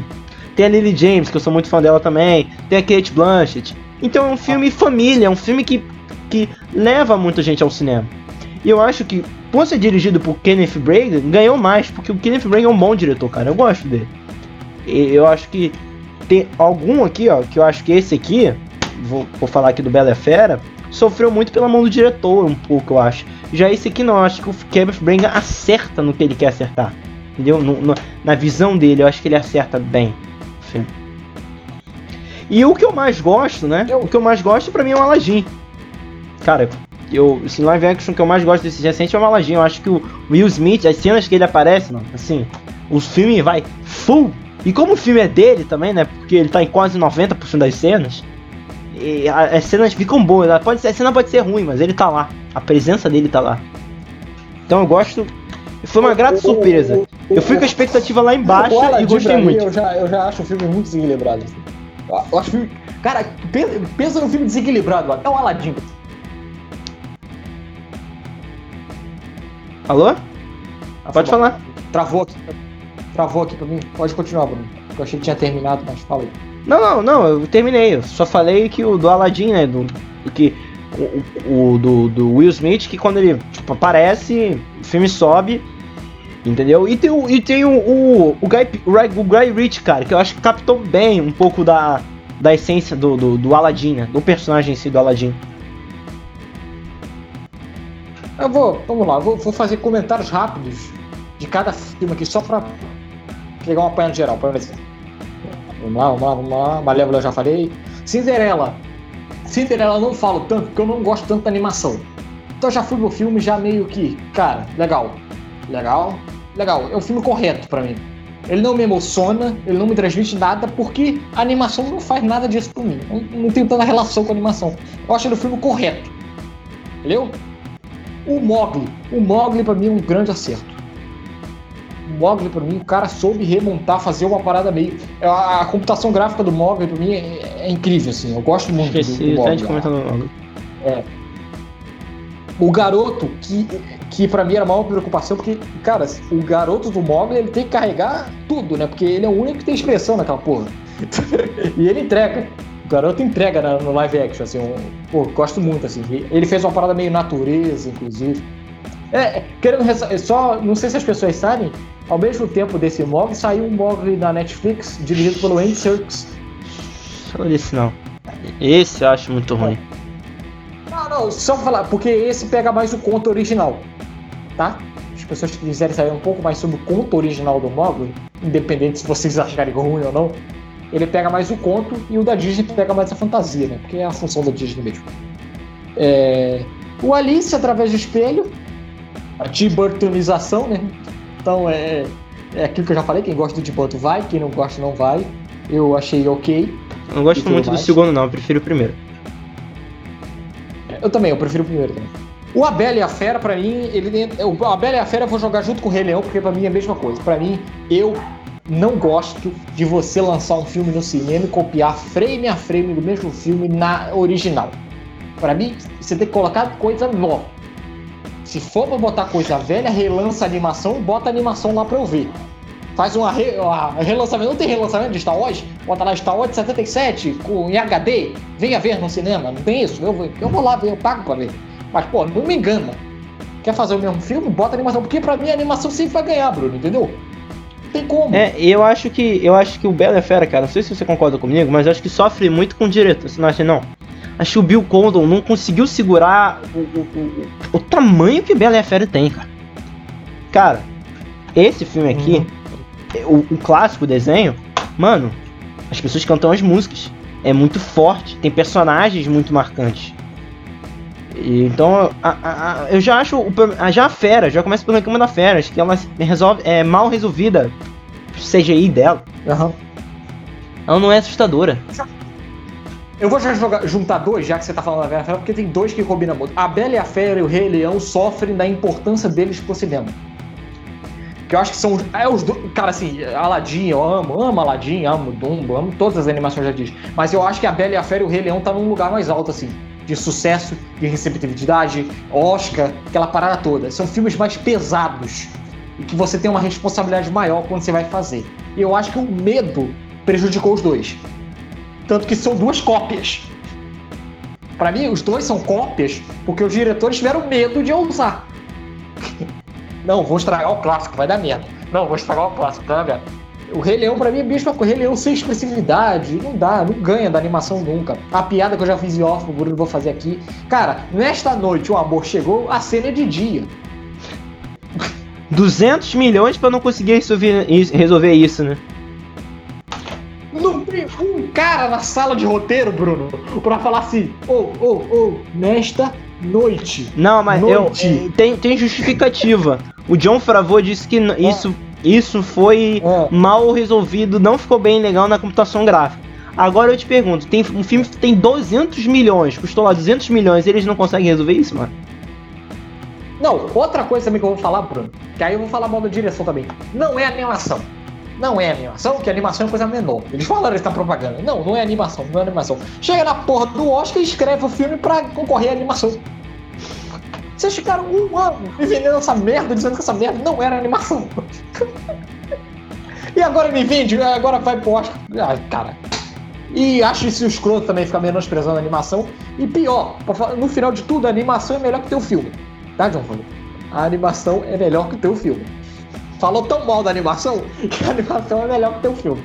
Tem a Lily James, que eu sou muito fã dela também. Tem a Kate Blanchett. Então é um filme família, é um filme que, que leva muita gente ao cinema. E eu acho que, por ser dirigido por Kenneth Branagh, ganhou mais, porque o Kenneth Branagh é um bom diretor, cara. Eu gosto dele. E eu acho que tem algum aqui, ó, que eu acho que esse aqui, vou, vou falar aqui do Bela Fera, sofreu muito pela mão do diretor, um pouco, eu acho. Já esse aqui não, eu acho que o Kenneth Branagh acerta no que ele quer acertar. Entendeu? No, no, na visão dele, eu acho que ele acerta bem. Enfim. E o que eu mais gosto, né? O que eu mais gosto pra mim é o Aladdin. Cara, eu, assim, live action que eu mais gosto desse recente é o Aladdin. Eu acho que o Will Smith, as cenas que ele aparece, mano, assim, o filme vai full. E como o filme é dele também, né? Porque ele tá em quase 90% das cenas. E as cenas ficam boas. Pode ser, a cena pode ser ruim, mas ele tá lá. A presença dele tá lá. Então eu gosto. Foi uma grata surpresa. Eu fui com a expectativa lá embaixo e gostei muito. Eu já, eu já acho o filme muito desequilibrado. Eu acho filme. Cara, pensa no filme desequilibrado, É o Aladdin. Alô? Ah, Pode falar. Travou aqui. Travou aqui pra mim. Pode continuar, Bruno. Eu achei que tinha terminado, mas fala aí. Não, não, não, eu terminei. Eu só falei que o do Aladdin, né? Do, que. O, o do, do, Will Smith, que quando ele tipo, aparece, o filme sobe. Entendeu? E tem, o, e tem o, o, o, Guy, o Guy Ritchie, cara, que eu acho que captou bem um pouco da, da essência do, do, do Aladdin, né? Do personagem em si do Aladdin. Eu vou, vamos lá, vou, vou fazer comentários rápidos de cada filme aqui, só pra pegar uma apanhada geral, por exemplo. Vamos lá, vamos lá, vamos lá. Malévola eu já falei. Cinderela. Cinderela eu não falo tanto, porque eu não gosto tanto da animação. Então eu já fui pro filme já meio que, cara, legal. Legal, legal. É um filme correto para mim. Ele não me emociona, ele não me transmite nada, porque a animação não faz nada disso por mim. Não, não tenho tanta relação com a animação. Eu acho ele um filme correto. Entendeu? O Mogli. O Mogli para mim é um grande acerto. Mogli para mim, o cara soube remontar, fazer uma parada meio. A, a computação gráfica do Mogli para mim é, é, incrível, assim. Eu gosto muito Esqueci, do, do Mogli. Mogli. É. O garoto, que, que para mim era a maior preocupação, porque, cara, o garoto do Mogli ele tem que carregar tudo, né? Porque ele é o único que tem expressão naquela porra. e ele entrega. O garoto entrega na, no live action, assim, um, pô, gosto muito, assim. Ele fez uma parada meio natureza, inclusive. É, querendo só, não sei se as pessoas sabem, ao mesmo tempo desse Mog, saiu um Mog na Netflix, dirigido pelo Andy Serkis. Não desse não. Esse eu acho muito ruim. Não, não, só pra falar, porque esse pega mais o conto original, tá? As pessoas que quiserem saber um pouco mais sobre o conto original do Mogli, independente se vocês acharem ruim ou não, ele pega mais o conto e o da Disney pega mais a fantasia, né? Porque é a função da Disney mesmo. É... O Alice através do espelho, a Tim Burtonização, né? Então é, é aquilo que eu já falei, quem gosta do Burton vai, quem não gosta não vai. Eu achei ok. Eu não gosto muito mais. do segundo não, eu prefiro o primeiro. Eu também, eu prefiro o primeiro também. O A Bela e a Fera, pra mim, ele. O A Bela e a Fera eu vou jogar junto com o Rei Leão, porque pra mim é a mesma coisa. Pra mim, eu não gosto de você lançar um filme no cinema e copiar frame a frame do mesmo filme na original. Para mim, você tem que colocar coisa nova. Se for pra botar coisa velha, relança a animação, bota a animação lá pra eu ver. Faz uma, re, uma relançamento. Não tem relançamento de Star Wars? Bota lá Star Wars 77 com, em HD. Venha ver no cinema. Não tem isso? Eu eu vou lá ver, eu pago pra ver. Mas, pô, não me engana. Quer fazer o mesmo filme? Bota animação. Porque pra mim a animação sempre vai ganhar, Bruno, entendeu? tem como. É, eu acho que eu acho que o Bela é fera, cara. Não sei se você concorda comigo, mas acho que sofre muito com o diretor. Você não acha, não? Acho que o Bill Condon não conseguiu segurar o, o, o, o tamanho que Bela é Fera tem, cara. Cara, esse filme aqui, uhum. o, o clássico desenho, mano, as pessoas cantam as músicas. É muito forte, tem personagens muito marcantes. Então, a, a, a, eu já acho a, já a fera, já começa pelo reclamo da fera, acho que ela resolve, é mal resolvida CGI dela. Uhum. Ela não é assustadora. Eu vou já jogar, juntar dois, já que você tá falando da Bela Fera, porque tem dois que combinam muito. A Bela e a Fera e o Rei Leão sofrem da importância deles pro cinema. Que eu acho que são. É os. Cara, assim, Aladdin, eu amo, amo Aladdin, amo Dumbo, amo todas as animações já diz. Mas eu acho que a Bela e a Fera e o Rei Leão tá num lugar mais alto, assim de sucesso, de receptividade, Oscar, aquela parada toda. São filmes mais pesados e que você tem uma responsabilidade maior quando você vai fazer. E eu acho que o medo prejudicou os dois. Tanto que são duas cópias. Para mim, os dois são cópias porque os diretores tiveram medo de ousar. Não, vou estragar o clássico, vai dar merda. Não, vou estragar o clássico, vai dar merda. O Rei Leão, pra mim, é a mesma coisa. Rei Leão sem expressividade. Não dá, não ganha da animação nunca. A piada que eu já fiz em off, o Bruno vou fazer aqui. Cara, nesta noite o amor chegou, a cena é de dia. 200 milhões pra não conseguir resolver isso, resolver isso né? Não tem um cara na sala de roteiro, Bruno, pra falar assim: ô, ô, ô, nesta noite. Não, mas eu, Noite. eh, tem, tem justificativa. O John Favreau disse que n- isso, isso foi É. mal resolvido, não ficou bem legal na computação gráfica. Agora eu te pergunto, tem um filme que tem 200 milhões, custou lá 200 milhões, eles não conseguem resolver isso, mano? Não, outra coisa também que eu vou falar, Bruno, que aí eu vou falar mal da direção também. Não é animação. Não é animação, que animação é coisa menor. Eles falaram isso na propaganda. Não, não é animação, não é animação. Chega na porra do Oscar e escreve o filme pra concorrer à animação. Vocês ficaram um ano me vendendo essa merda, dizendo que essa merda não era animação. e agora me vende, agora vai pro Oscar. Ai, cara. E acho isso escroto também ficar menosprezando a animação. E pior, no final de tudo, a animação é melhor que o teu filme. Tá, John Favreau? A animação é melhor que o teu filme. Falou tão mal da animação que a animação é melhor que o filme.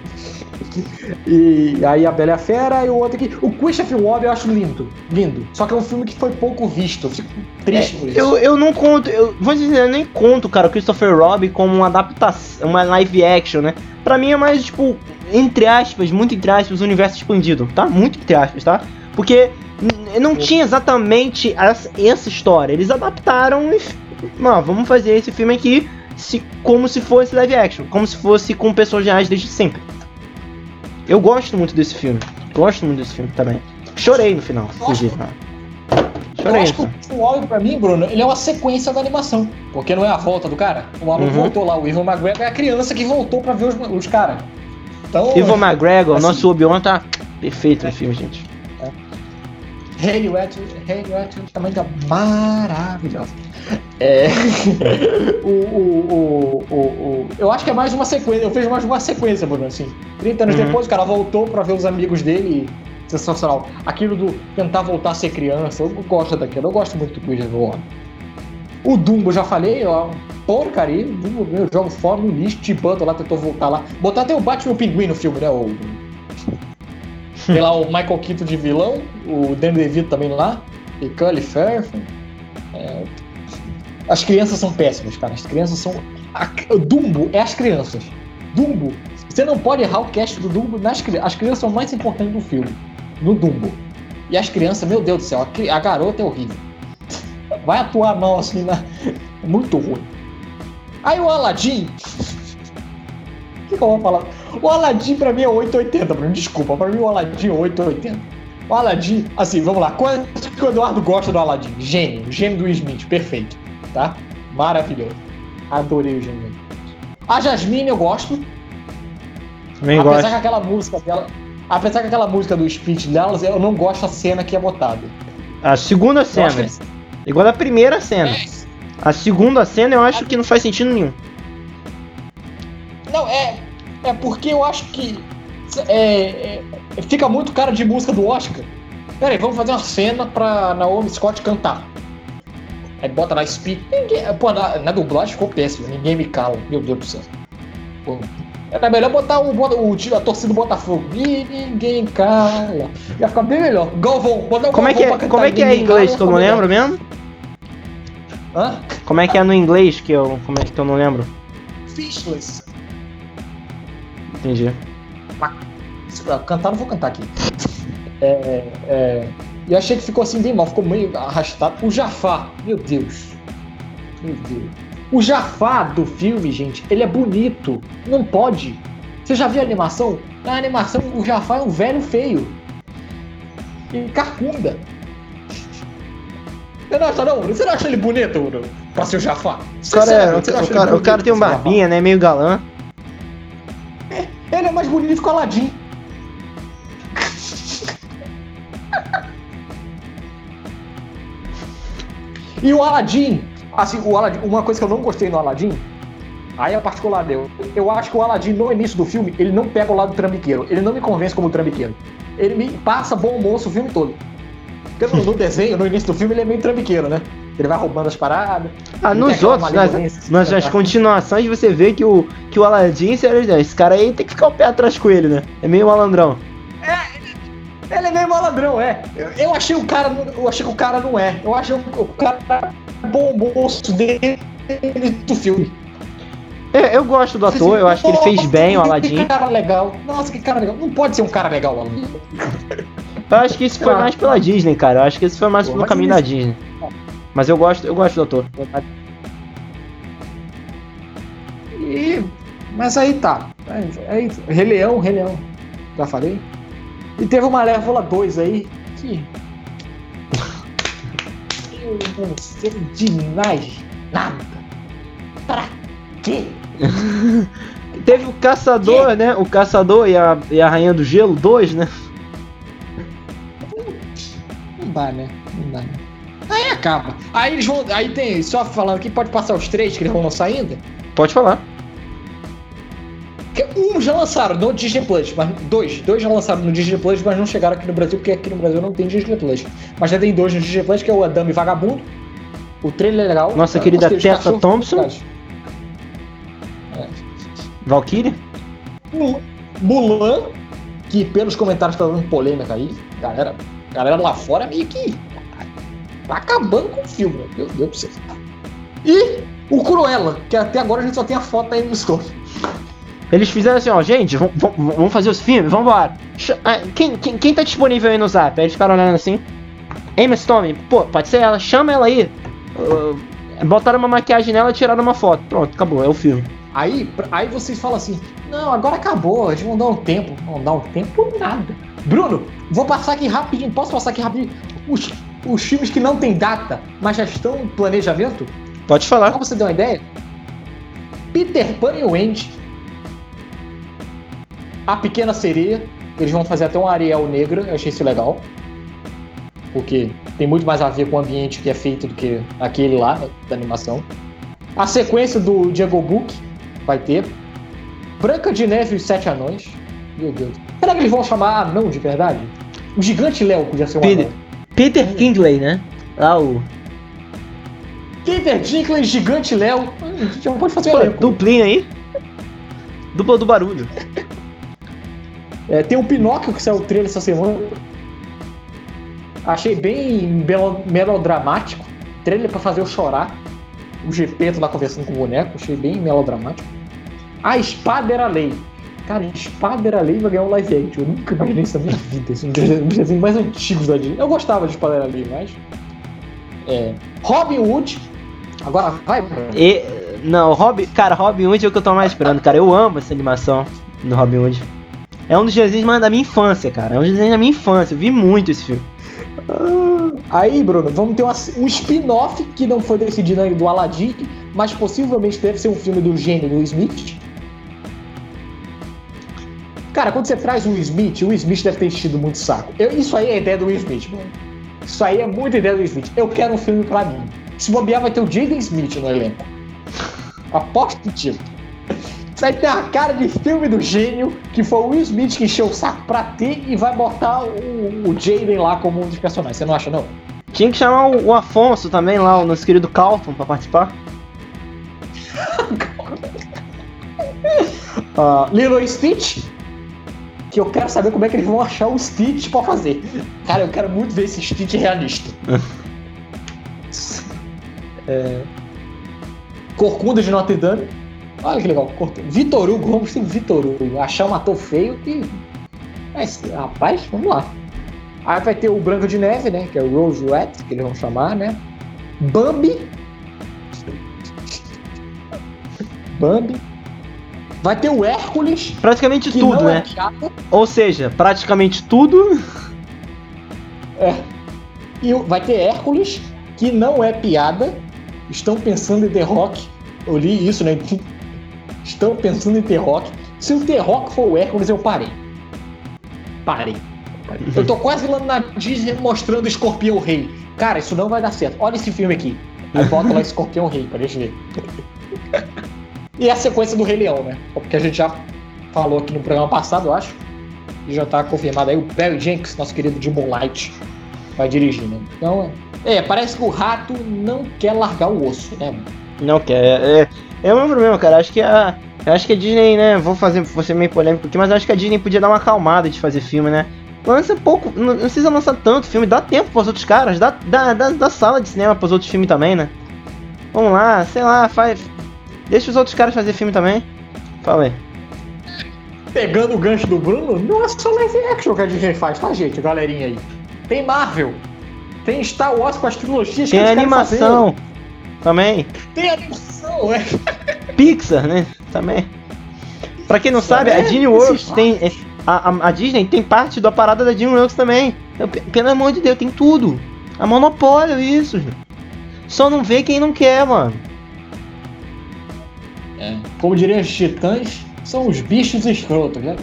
E aí a Bela e a Fera e o outro aqui. O Christopher Webb eu acho lindo. Lindo. Só que é um filme que foi pouco visto. Eu fico triste por isso. Eu, eu não conto, eu vou dizer, eu nem conto, cara, o Christopher Robin como uma adaptação, uma live action, né? Pra mim é mais, tipo, entre aspas, muito entre aspas, o universo expandido, tá? Muito entre aspas, tá? Porque não tinha exatamente essa, essa história. Eles adaptaram e. Não, vamos fazer esse filme aqui se, como se fosse live action, como se fosse com pessoas reais desde sempre. Eu gosto muito desse filme. Gosto muito desse filme também. Chorei no final, inclusive. né? Eu Chorei. acho que o Webb, pra mim, Bruno, ele é uma sequência da animação. Porque não é a volta do cara. O maluco Uhum. voltou lá. O Ivan McGregor é a criança que voltou pra ver os, os caras. Então, Ivan McGregor, assim- nosso Obi-Wan tá perfeito no filme, gente. Hayley Atwell, Hayley Atwell também tá maravilhosa. É. o, o, o, o, eu acho que é mais uma sequência. Eu vejo mais uma sequência, Bruno, assim. 30 anos Uhum. depois, o cara voltou pra ver os amigos dele. e- Sensacional. Aquilo do tentar voltar a ser criança. Eu gosto daquilo. Eu gosto muito do Christopher Warren. O Dumbo, já falei, ó. Porcaria. O Dumbo, eu jogo fora no lixo. T-Button lá tentou voltar lá. Botar até o Batman e o Pinguim no filme, né? O, tem lá o Michael Keaton de vilão, o Danny DeVito também lá, e Cully Fair. É, As crianças são péssimas, cara. As crianças são. a- Dumbo é as crianças. Dumbo. Você não pode errar o cast do Dumbo nas crianças. As crianças são o mais importantes do filme. No Dumbo. E as crianças, meu Deus do céu, a, cri- a garota é horrível. Vai atuar mal assim na. Muito ruim. Aí o Aladdin. Que, eu vou falar? O Aladdin pra mim é 880, Bruno. Desculpa, pra mim o Aladdin é 880. O Aladdin, assim, vamos lá. Quanto que o Eduardo gosta do Aladdin? Gênio. Gênio do Will Smith, perfeito. Tá? Maravilhoso. Adorei o gênio. A Jasmine eu gosto. Também apesar gosto. que aquela música dela. Apesar que aquela música do speech delas, eu não gosto da cena que é botada. A segunda cena, eles- igual a primeira cena. A segunda cena eu acho que não faz sentido nenhum. Não, é. É porque eu acho que. é, é, fica muito cara de música do Oscar. Pera aí, vamos fazer uma cena pra Naomi Scott cantar. Aí bota lá speed. Ninguém, pô, na, na dublagem ficou péssimo. Ninguém me cala. Meu Deus do céu. Pô, era melhor botar o, Bota- o, a torcida do Botafogo. E ninguém cala. Ia ficar bem melhor. Galvão, botar o Como é que é, como é, que é em Cala, inglês que eu não melhor. lembro mesmo? Hã? Como é que é no inglês que eu, como é que eu não lembro? Fishless. Entendi. Ah, Cantar não vou cantar aqui. É, é, e eu achei que ficou assim bem mal, ficou meio arrastado. O Jafar, meu Deus. Meu Deus. O Jafar do filme, gente, ele é bonito. Não pode. Você já viu a animação? Na animação, o Jafar é um velho feio. E carcunda. Você não acha não? Você não acha ele bonito, Bruno? Pra ser o Jafar? O cara, é, o, cara, ele o cara tem um Jafar? barbinha, né? Meio galã. Ele é mais bonito que o Aladdin. E o Aladdin, assim, o Aladdin, uma coisa que eu não gostei no Aladdin, aí é particular deu. Eu acho que o Aladdin, no início do filme, ele não pega o lado trambiqueiro. Ele não me convence como trambiqueiro. Ele me passa bom moço o filme todo. Porque no, no desenho, no início do filme, ele é meio trambiqueiro, né? Ele vai roubando as paradas. Ah, nos outros, nas, nas, nas continuações você vê que o, que o Aladdin, sério, esse cara aí tem que ficar o pé atrás com ele, né? É meio malandrão. Ele é meio malandrão, é. Eu, eu achei o cara. Eu achei que o cara não é. Eu achei o, o cara bom moço dele do filme. É, eu gosto do ator, eu acho que ele fez bem o Que Aladdin. cara legal. Nossa, que cara legal. Não pode ser um cara legal, Aladdin. Eu acho que isso foi mais pela Disney, cara. Eu acho que isso foi mais Pô, pelo caminho isso- da Disney. Mas eu gosto, eu gosto do ator. E, mas aí tá. Aí, aí, Rei Leão, Rei Leão. Já falei. E teve uma Malévola 2 aí que. Eu não sei de mais nada. Pra quê? Teve o Caçador, né? O Caçador e a, e a Rainha do Gelo 2, né? Não dá, né? Não dá. né? Aí acaba. Aí eles vão. Aí tem. Só falando aqui, pode passar os três que eles vão lançar ainda? Pode falar. Um já lançaram no Disney Plus, mas dois, dois já lançaram no Disney Plus, mas não chegaram aqui no Brasil, porque aqui no Brasil não tem Disney Plus. Mas já tem dois no Disney Plus, que é o Adame Vagabundo. O trailer é legal. Nossa querida Tessa Thompson. legais. Valkyrie? Mu- Mulan, que pelos comentários tá dando polêmica aí, galera, galera lá fora meio que tá acabando com o filme, meu Deus do céu. E o Cruella, que até agora a gente só tem a foto aí no store. Eles fizeram assim, ó, gente, vamos, vamos- vamos fazer os filmes, vambora. Ch- ah, Quem, quem, quem tá disponível aí no zap? Aí eles ficaram olhando assim. Emma Stone, pô, pode ser ela, chama ela aí. Uh, botaram uma maquiagem nela e tiraram uma foto. Pronto, acabou, é o filme. Aí, aí vocês falam assim: não, agora acabou, eles vão dar um tempo. Vão dar um tempo nada. Bruno, vou passar aqui rapidinho, posso passar aqui rapidinho? Os, os filmes que não tem data, mas já estão em planejamento? Pode falar. pra você ter uma ideia: Peter Pan e Wendy, A Pequena Sereia, eles vão fazer até um Ariel Negra, eu achei isso legal. Porque tem muito mais a ver com o ambiente que é feito do que aquele lá, da animação. A sequência do Jungle Book vai ter. Branca de Neve e os Sete Anões. Meu Deus. Será que eles vão chamar anão de verdade? O Gigante Léo podia ser um Peter. anão. Peter Kingsley, né? Lá o. Peter Dinklage, Gigante Léo. A gente já pode fazer Pô, elenco. duplinha aí. Dupla do barulho. É, tem o Pinóquio que saiu o trailer essa semana. Achei bem melo- melodramático. Trailer pra fazer eu chorar. O Gepeto lá conversando com o boneco. Achei bem melodramático. A Espada era Lei. Cara, Espada era Lei vai ganhar um live action. Eu nunca imaginei isso na minha vida. Esse é um dos desenhos mais antigos da Disney. Eu gostava de Espada era Lei, mas. É. Robin Hood. Agora vai. E. Não, Robin. Cara, Robin Hood é o que eu tô mais esperando, cara. Eu amo essa animação no Robin Hood. É um dos desenhos mais da minha infância, cara. É um desenho da minha infância. Eu vi muito esse filme. Aí, Bruno, vamos ter uma- um spin-off que não foi decidido ainda do Aladdin, mas possivelmente deve ser um filme do gênio do Smith. Cara, quando você traz o Will Smith, o Will Smith deve ter enchido muito saco. Eu- isso aí é ideia do Will Smith, mano. Isso aí é muita ideia do Will Smith. Eu quero um filme pra mim. Se bobear, vai ter o Jaden Smith no elenco. Aposto contigo. Vai ter a cara de filme do gênio, que foi o Will Smith que encheu o saco pra ter e vai botar o, o Jaden lá como um dos personagens. Você não acha, não? Tinha que chamar o, o Afonso também lá, o nosso querido Calton, pra participar. Ah, Lilo e Stitch, que eu quero saber como é que eles vão achar o Stitch pra fazer. Cara, eu quero muito ver esse Stitch realista. É, Corcunda de Notre Dame. Olha que legal. Vitor Hugo, vamos ter Vitor Hugo. Achar um ator feio que. Mas, rapaz, vamos lá. Aí vai ter o Branco de Neve, né? Que é o Rose Red, que eles vão chamar, né? Bambi. Bambi. Vai ter o Hércules, Praticamente tudo, é né? piada. Ou seja, praticamente tudo. E o- vai ter Hércules, que não é piada. Estão pensando em The Rock. Eu li isso, né? Estão pensando em The Rock. Se o The Rock for o Hércules, eu parei. Parei. Parei. Eu tô quase lá na Disney mostrando o Escorpião Rei. Cara, isso não vai dar certo. Olha esse filme aqui. Aí bota lá Escorpião Rei pra gente ver. E a sequência do Rei Leão, né? Porque a gente já falou aqui no programa passado, eu acho. E já tá confirmado aí o Barry Jenkins, nosso querido de Moonlight, vai dirigir, né? Então, É, parece que o rato não quer largar o osso, né? Não quer. É, é o meu problema, cara. Acho que a. Acho que a Disney, né? Vou fazer, vou ser meio polêmico aqui, mas acho que a Disney podia dar uma acalmada de fazer filme, né? Lança pouco, não precisa lançar tanto filme, dá tempo pros outros caras, dá, dá, dá, dá sala de cinema pros outros filmes também, né? Vamos lá, sei lá, faz. Deixa os outros caras fazer filme também. Fala aí. Pegando o gancho do Bruno, não é só live action que a Disney faz, tá, gente? Galerinha aí. Tem Marvel. Tem Star Wars com as trilogias Tem que eles animação também. Tem animação, é. Pixar, né? Também. Pra quem não Isso sabe, é, a faz. tem. A, a, a Disney tem parte da parada da Disney Works também. Pe- pelo amor de Deus, tem tudo. A monopólio isso. gente. Só não vê quem não quer, mano. Como diriam os titãs, são os bichos escrotos, né?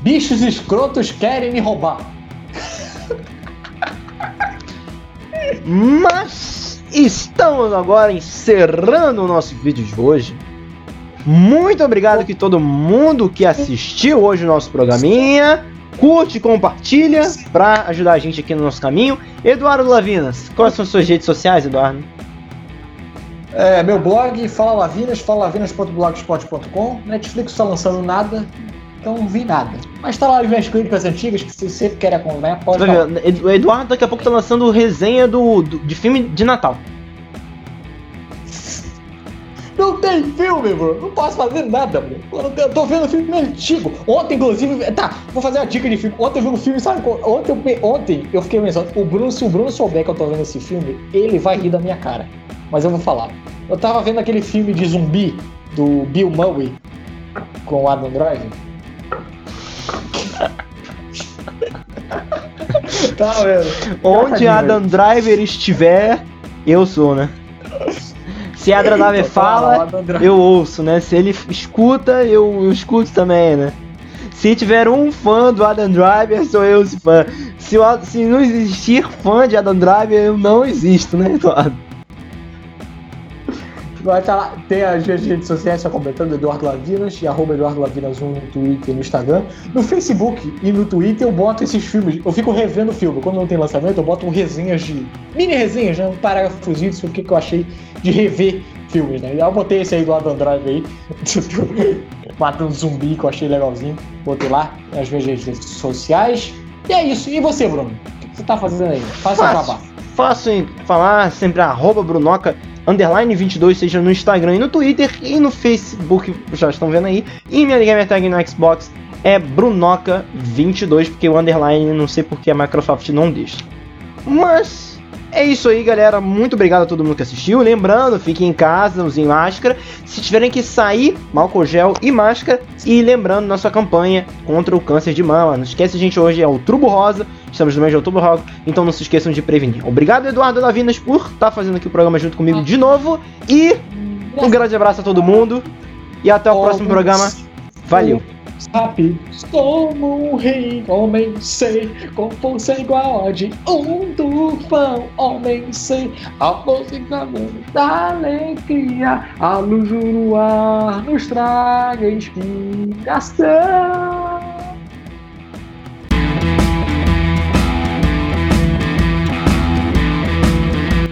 Bichos escrotos querem me roubar. Mas estamos agora encerrando o nosso vídeo de hoje. Muito obrigado que todo mundo que assistiu hoje o nosso programinha. Curte compartilha pra ajudar a gente aqui no nosso caminho. Eduardo Lavinas, quais são as suas redes sociais, Eduardo? É, meu blog, Fala Lavinas, falalavinas.blogspot.com. Netflix tá lançando nada, então não vi nada. Mas tá lá as minhas críticas antigas, que se você quer acompanhar, pode Vai falar. ver, Ed- O Eduardo daqui a pouco tá lançando resenha do, do- de filme de Natal. Não tem filme, bro. Não posso fazer nada, bro. Eu tô vendo filme antigo. Ontem, inclusive, tá, vou fazer uma dica de filme. Ontem eu vi um filme, sabe? Ontem eu, ontem eu fiquei pensando, o Bruno, se o Bruno souber que eu tô vendo esse filme, ele vai rir da minha cara. Mas eu vou falar. Eu tava vendo aquele filme de zumbi do Bill Murray com o Adam Driver. tá vendo? Onde Engraçadinho, Adam Driver estiver, eu sou, né? Se Driver Então, tá fala, eu ouço, né? Se ele escuta, eu, eu escuto também, né? Se tiver um fã do Adam Driver, sou eu esse fã. Se, se não existir fã de Adam Driver, eu não existo, né, Eduardo? Vai estar lá, tem as minhas redes sociais só comentando, Eduardo Lavinas e arroba Eduardo Lavinas 1 no Twitter e no Instagram. No Facebook e no Twitter eu boto esses filmes, eu fico revendo o filme. Quando não tem lançamento, eu boto resenhas de. mini resenhas, né? Um parágrafozinho sobre o que, que eu achei de rever filmes, né? Eu botei esse aí do Adam Drive aí, matando zumbi que eu achei legalzinho. Botei lá nas minhas redes sociais. E é isso. E você, Bruno? O que você tá fazendo aí? Faça o Faço. Fácil em falar, sempre arroba Brunoca, underline 22, seja no Instagram e no Twitter e no Facebook, já estão vendo aí. E minha gamer tag no Xbox é Brunoca22, porque o underline não sei porque a Microsoft não deixa. Mas é isso aí, galera. Muito obrigado a todo mundo que assistiu. Lembrando, fiquem em casa, usem máscara. Se tiverem que sair, álcool gel e máscara. E lembrando nossa campanha contra o câncer de mama. Não esquece, gente, hoje é outubro rosa. Estamos no mês de outubro rosa, então não se esqueçam de prevenir. Obrigado, Eduardo Lavinas, por estar fazendo aqui o programa junto comigo de novo. E um grande abraço a todo mundo. E até o próximo programa. Valeu! Rápidos como um rei, homem sei, com força igual a de um tufão, homem sei, a música da alegria, a luz do luar nos traga inspiração.